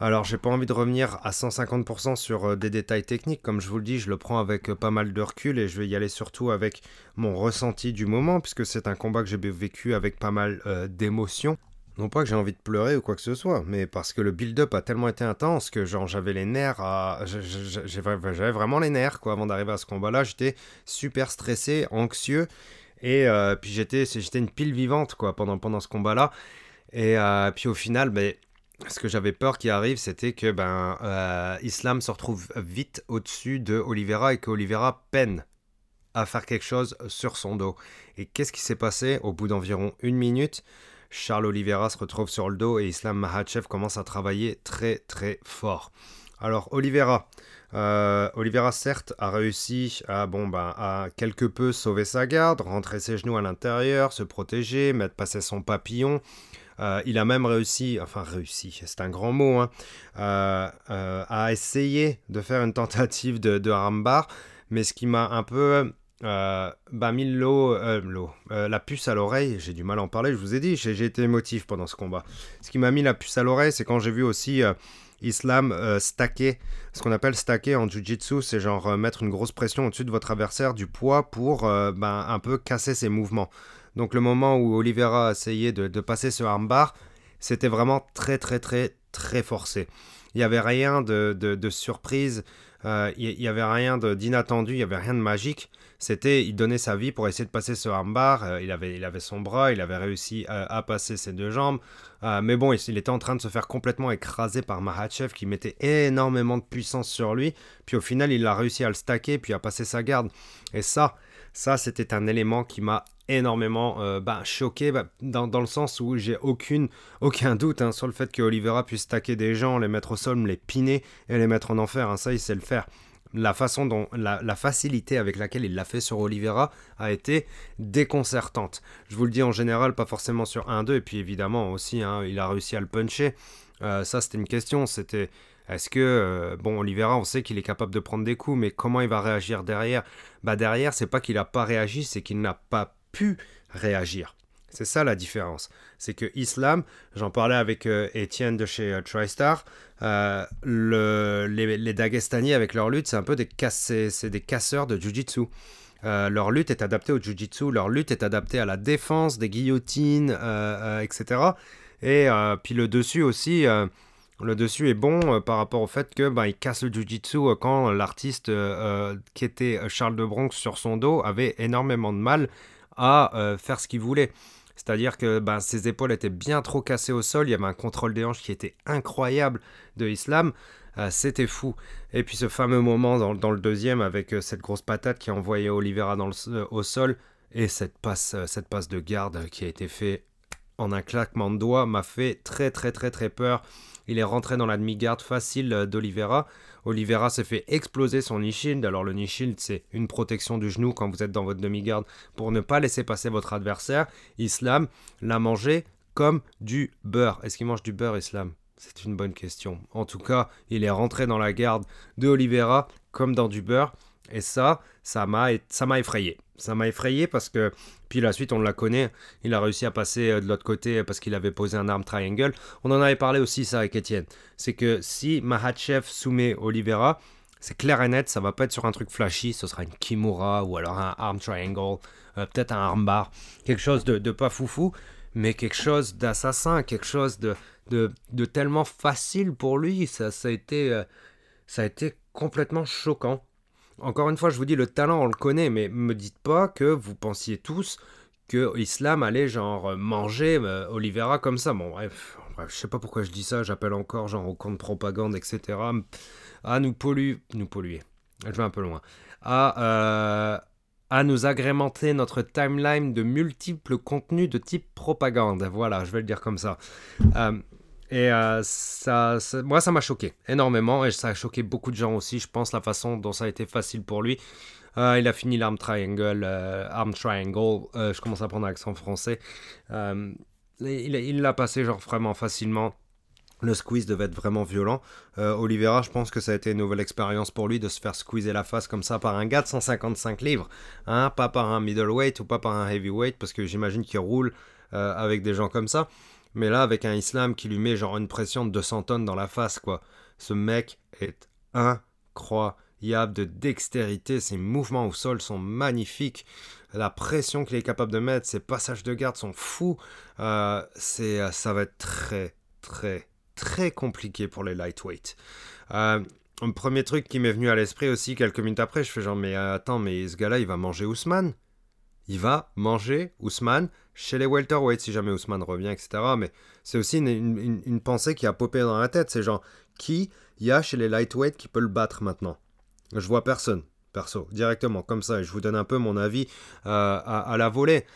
Alors, j'ai pas envie de revenir à 150% sur euh, des détails techniques. Comme je vous le dis, je le prends avec euh, pas mal de recul et je vais y aller surtout avec mon ressenti du moment, puisque c'est un combat que j'ai vécu avec pas mal euh, d'émotions. Non pas que j'ai envie de pleurer ou quoi que ce soit, mais parce que le build-up a tellement été intense que genre j'avais les nerfs à... J'avais vraiment les nerfs quoi avant d'arriver à ce combat-là. J'étais super stressé, anxieux. Et puis j'étais une pile vivante quoi pendant, ce combat-là. Et puis au final, ben, ce que j'avais peur qui arrive, c'était que ben, euh, Islam se retrouve vite au-dessus de Oliveira et que Oliveira peine à faire quelque chose sur son dos. Et qu'est-ce qui s'est passé Au bout d'environ une minute, Charles Oliveira se retrouve sur le dos et Islam Mahachev commence à travailler très très fort. Alors Oliveira, euh, Oliveira certes a réussi à, bon, ben, à quelque peu sauver sa garde, rentrer ses genoux à l'intérieur, se protéger, mettre passer son papillon. Euh, il a même réussi, enfin réussi, c'est un grand mot, hein, euh, à essayer de faire une tentative de, de rambar, mais ce qui m'a un peu bah, mis l'eau, la puce à l'oreille, j'ai du mal à en parler, je vous ai dit, j'ai été émotif pendant ce combat. Ce qui m'a mis la puce à l'oreille, c'est quand j'ai vu aussi Islam stacker, ce qu'on appelle stacker en jiu-jitsu, c'est genre mettre une grosse pression au-dessus de votre adversaire, du poids pour ben, un peu casser ses mouvements. Donc le moment où Oliveira a essayé de, passer ce armbar, c'était vraiment très très très très forcé. Il n'y avait rien de, surprise, euh, il n'y avait rien d'inattendu, il n'y avait rien de magique. C'était, il donnait sa vie pour essayer de passer ce armbar. Euh, il, avait, il avait son bras, il avait réussi à, passer ses deux jambes. Euh, mais bon, il, était en train de se faire complètement écraser par Mahachev qui mettait énormément de puissance sur lui. Puis au final, il a réussi à le stacker, puis à passer sa garde. Et ça, ça, c'était un élément qui m'a énormément euh, bah, choqué bah, dans, le sens où j'ai aucune aucun doute hein, sur le fait que Oliveira puisse taquer des gens, les mettre au sol, les piner et les mettre en enfer. Hein. ça, il sait le faire. La façon dont la, facilité avec laquelle il l'a fait sur Oliveira a été déconcertante. Je vous le dis en général, pas forcément sur 1-2, et puis évidemment aussi, hein, il a réussi à le puncher. Euh, ça, c'était une question. C'était est-ce que, euh, bon, Oliveira, on sait qu'il est capable de prendre des coups, mais comment il va réagir derrière? Bah derrière, c'est pas qu'il n'a pas réagi, c'est qu'il n'a pas pu réagir. C'est ça la différence. C'est que Islam, j'en parlais avec euh, Étienne de chez euh, TriStar, euh, les, les avec leur lutte, c'est un peu des, c'est des casseurs de Jiu-Jitsu. leur lutte est adaptée au Jiu-Jitsu, leur lutte est adaptée à la défense, des guillotines, etc. Et puis le dessus aussi, le dessus est bon par rapport au fait que ben, il casse le Jiu-Jitsu quand l'artiste qui était Charles de Bronx sur son dos avait énormément de mal à euh, faire ce qu'il voulait. C'est-à-dire que ben, ses épaules étaient bien trop cassées au sol, il y avait un contrôle des hanches qui était incroyable de Islam, euh, c'était fou. Et puis ce fameux moment dans, le deuxième avec euh, cette grosse patate qui a envoyé Oliveira dans au sol, et cette passe, de garde qui a été faite en un claquement de doigts m'a fait très très très très peur. Il est rentré dans la demi-garde facile d'Oliveira. Oliveira s'est fait exploser son knee. Alors le knee c'est une protection du genou quand vous êtes dans votre demi-garde pour ne pas laisser passer votre adversaire. Islam l'a mangé comme du beurre. Est-ce qu'il mange du beurre, Islam? C'est une bonne question. En tout cas, il est rentré dans la garde de Oliveira comme dans du beurre. Et ça, ça m'a effrayé. Ça m'a effrayé parce que, puis la suite, on la connaît. Il a réussi à passer euh, de l'autre côté parce qu'il avait posé un arm triangle. On en avait parlé aussi, ça, avec Etienne. C'est que si Mahachev soumet Oliveira, c'est clair et net, ça va pas être sur un truc flashy. Ce sera une Kimura ou alors un arm triangle, euh, peut-être un armbar. Quelque chose de, pas foufou, mais quelque chose d'assassin, quelque chose de, de, tellement facile pour lui. Ça, a été, euh, ça a été complètement choquant. Encore une fois, je vous dis, le talent, on le connaît, mais me dites pas que vous pensiez tous que Islam allait genre manger euh, Oliveira comme ça. Bon, bref, bref, je sais pas pourquoi je dis ça, j'appelle encore genre au compte propagande, etc. À nous polluer, nous polluer, je vais un peu loin, à, euh, à nous agrémenter notre timeline de multiples contenus de type propagande. Voilà, je vais le dire comme ça. Euh, et euh, ça, moi, ça m'a choqué énormément et ça a choqué beaucoup de gens aussi. Je pense la façon dont ça a été facile pour lui. Euh, il a fini l'arm triangle, euh, arm triangle. je commence à prendre l'accent français. il l'a passé genre vraiment facilement. Le squeeze devait être vraiment violent. Oliveira, je pense que ça a été une nouvelle expérience pour lui de se faire squeezer la face comme ça par un gars de 155 livres, hein, pas par un middleweight ou pas par un heavyweight, parce que j'imagine qu'il roule avec des gens comme ça. Mais là, avec un Islam qui lui met genre une pression de 200 tonnes dans la face, quoi. Ce mec est incroyable de dextérité. Ses mouvements au sol sont magnifiques. La pression qu'il est capable de mettre, ses passages de garde sont fous. Euh, c'est, euh, ça va être très, très, très compliqué pour les lightweight. Euh, un premier truc qui m'est venu à l'esprit aussi quelques minutes après, je fais genre, mais attends, mais ce gars-là, il va manger Ousmane? Il va manger Ousmane chez les welterweights si jamais Ousmane revient, etc. Mais c'est aussi une, pensée qui a popé dans la tête. C'est genre, qui y a chez les lightweights qui peut le battre maintenant? Je vois personne, perso, directement, comme ça. Et je vous donne un peu mon avis euh, à, la volée.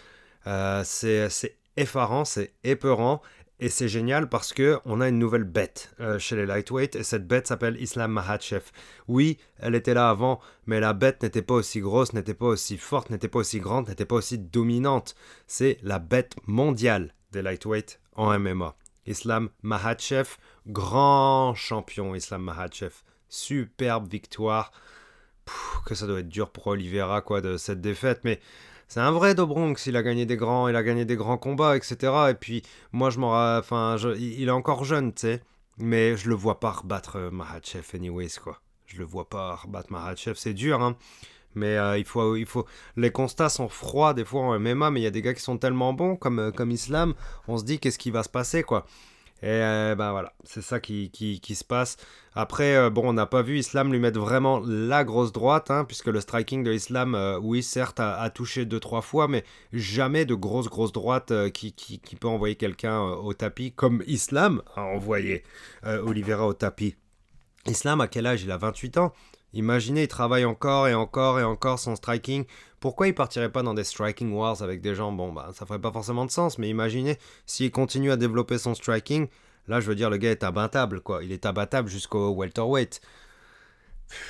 Euh, c'est effarant, c'est épeurant. Et c'est génial parce que on a une nouvelle bête euh, chez les lightweight et cette bête s'appelle Islam Mahachev. Oui, elle était là avant, mais la bête n'était pas aussi grosse, n'était pas aussi forte, n'était pas aussi grande, n'était pas aussi dominante. C'est la bête mondiale des lightweight en MMA. Islam Mahachev, grand champion Islam Mahachev. Superbe victoire. que ça doit être dur pour Oliveira quoi de cette défaite, mais c'est un vrai Dobronx, il a gagné des grands, il a gagné des grands combats, etc. Et puis moi je m'en, enfin, il est encore jeune, tu sais, mais je le vois pas rebattre euh, Mahachev anyways quoi. Je le vois pas rebattre Mahachev, c'est dur, hein. Mais euh, il faut, il faut. Les constats sont froids des fois en MMA, mais il y a des gars qui sont tellement bons comme, euh, comme Islam, on se dit qu'est-ce qui va se passer quoi? Et ben voilà, c'est ça qui, qui, se passe. Après, euh, bon, on n'a pas vu Islam lui mettre vraiment la grosse droite, hein, puisque le striking de Islam, euh, oui, certes, a, touché deux, trois fois, mais jamais de grosse, grosse droite qui, qui, qui, peut envoyer quelqu'un au tapis, comme Islam a envoyé Oliveira au tapis. Islam, à quel âge? Il a 28 ans. Imaginez, il travaille encore et encore et encore son striking. Pourquoi il partirait pas dans des striking wars avec des gens? Bon, bah, ça ferait pas forcément de sens, mais imaginez s'il continue à développer son striking. Là, je veux dire, le gars est abattable, quoi. Il est abattable jusqu'au welterweight.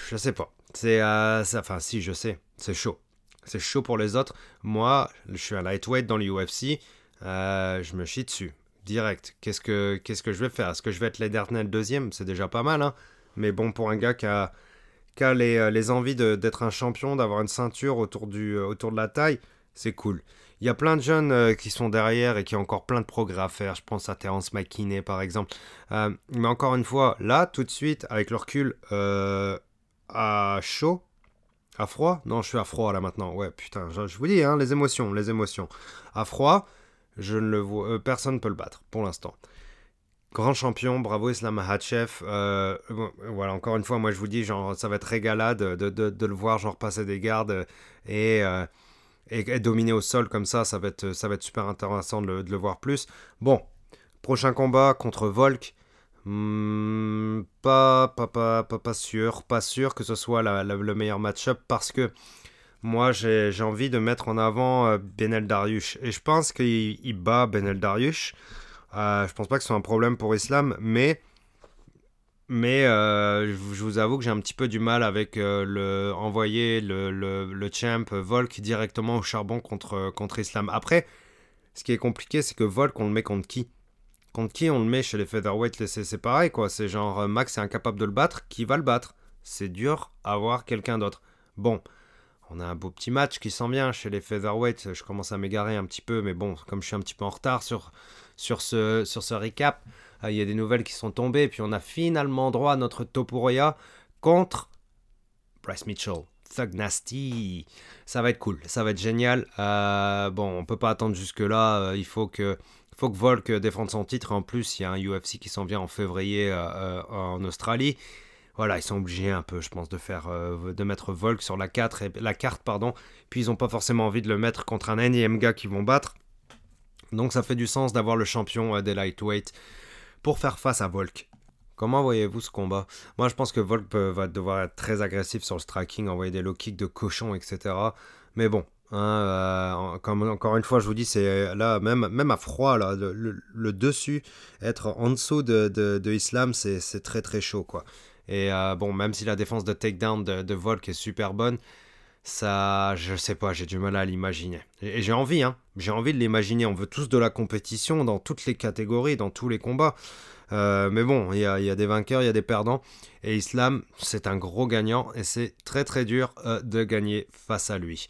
Je sais pas. C'est, euh, enfin, si, je sais. C'est chaud. C'est chaud pour les autres. Moi, je suis un lightweight dans l'UFC. Euh, je me chie dessus. Direct. Qu'est-ce que, que je vais faire? Est-ce que je vais être l'éternel deuxième? C'est déjà pas mal, hein. Mais bon, pour un gars qui a euh, les, envies d'être un champion, d'avoir une ceinture autour, du, euh, autour de la taille, c'est cool. Il y a plein de jeunes euh, qui sont derrière et qui ont encore plein de progrès à faire. Je pense à Terence McKinney par exemple. mais encore une fois, là, tout de suite, avec le recul, à chaud, à froid? Non, je suis à froid là maintenant. Ouais, putain, je, vous dis, hein, les émotions, les émotions. À froid, je ne le vois, personne ne peut le battre pour l'instant. Grand champion, bravo Islam. Euh, voilà, encore une fois, moi je vous dis, genre, ça va être régalade de, le voir genre passer des gardes et, euh, et, dominer au sol comme ça. Ça va être, ça va être super intéressant de le, voir plus. Bon, prochain combat contre Volk. Hmm, pas, pas, pas, pas, sûr, pas sûr que ce soit le meilleur match-up parce que moi j'ai envie de mettre en avant euh, Benel Dariush et je pense qu'il bat Benel Dariush. Euh, je pense pas que ce soit un problème pour Islam, mais, mais euh, je vous avoue que j'ai un petit peu du mal avec euh, le, envoyer le, le, champ Volk directement au charbon contre, contre Islam. Après, ce qui est compliqué, c'est que Volk, on le met contre qui? Contre qui on le met chez les featherweight? C'est pareil, quoi. C'est genre Max est incapable de le battre, qui va le battre? C'est dur à avoir quelqu'un d'autre. Bon, on a un beau petit match qui sent bien chez les featherweight. Je commence à m'égarer un petit peu, mais bon, comme je suis un petit peu en retard sur, sur ce, sur ce recap. Euh, il y a des nouvelles qui sont tombées, puis on a finalement droit à notre Topuria contre Bryce Mitchell. Thug Nasty. Ça va être cool, ça va être génial. Euh, bon, on peut pas attendre jusque-là. Euh, il faut que, faut que Volk défende son titre. En plus, il y a un UFC qui s'en vient en février en Australie. Voilà, ils sont obligés un peu, je pense, de faire, de mettre Volk sur la, 4 et, la carte, pardon. Puis ils n'ont pas forcément envie de le mettre contre un énième gars qu'ils vont battre. Donc ça fait du sens d'avoir le champion euh, des lightweight pour faire face à Volk. Comment voyez-vous ce combat? Moi je pense que Volk va devoir être très agressif sur le striking, envoyer des low kicks de cochon, etc. Mais bon, hein, euh, comme, encore une fois je vous dis, c'est là même, même à froid, là, le, dessus, être en dessous de, de, Islam, c'est très très chaud quoi. Et euh, bon, même si la défense de takedown de Volk est super bonne, ça, je sais pas, j'ai du mal à l'imaginer. Et, j'ai envie, hein, j'ai envie de l'imaginer. On veut tous de la compétition dans toutes les catégories, dans tous les combats. Euh, mais bon, il y a, des vainqueurs, il y a des perdants. Et Islam, c'est un gros gagnant et c'est très très dur euh, de gagner face à lui.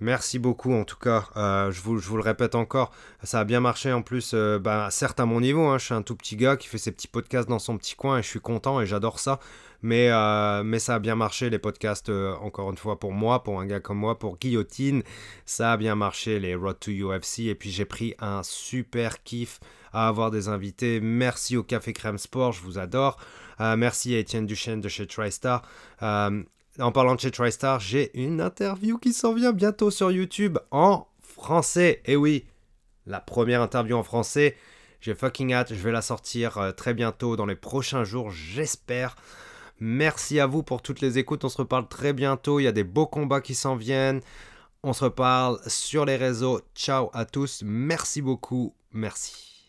Merci beaucoup en tout cas. Euh, je, vous, je, vous, le répète encore, ça a bien marché en plus. Bah, certes à mon niveau, hein, je suis un tout petit gars qui fait ses petits podcasts dans son petit coin et je suis content et j'adore ça. Mais, euh, mais ça a bien marché les podcasts, encore une fois pour moi, pour un gars comme moi, pour Guillotine. Ça a bien marché les Road to UFC et puis j'ai pris un super kiff à avoir des invités. Merci au Café Crème Sport, je vous adore. merci à Étienne Duchesne de chez TriStar en parlant de chez TriStar, j'ai une interview qui s'en vient bientôt sur YouTube en français. Et oui, la première interview en français. J'ai fucking hâte, je vais la sortir euh, très bientôt dans les prochains jours, j'espère. Merci à vous pour toutes les écoutes, on se reparle très bientôt, il y a des beaux combats qui s'en viennent. On se reparle sur les réseaux. Ciao à tous, merci beaucoup, merci.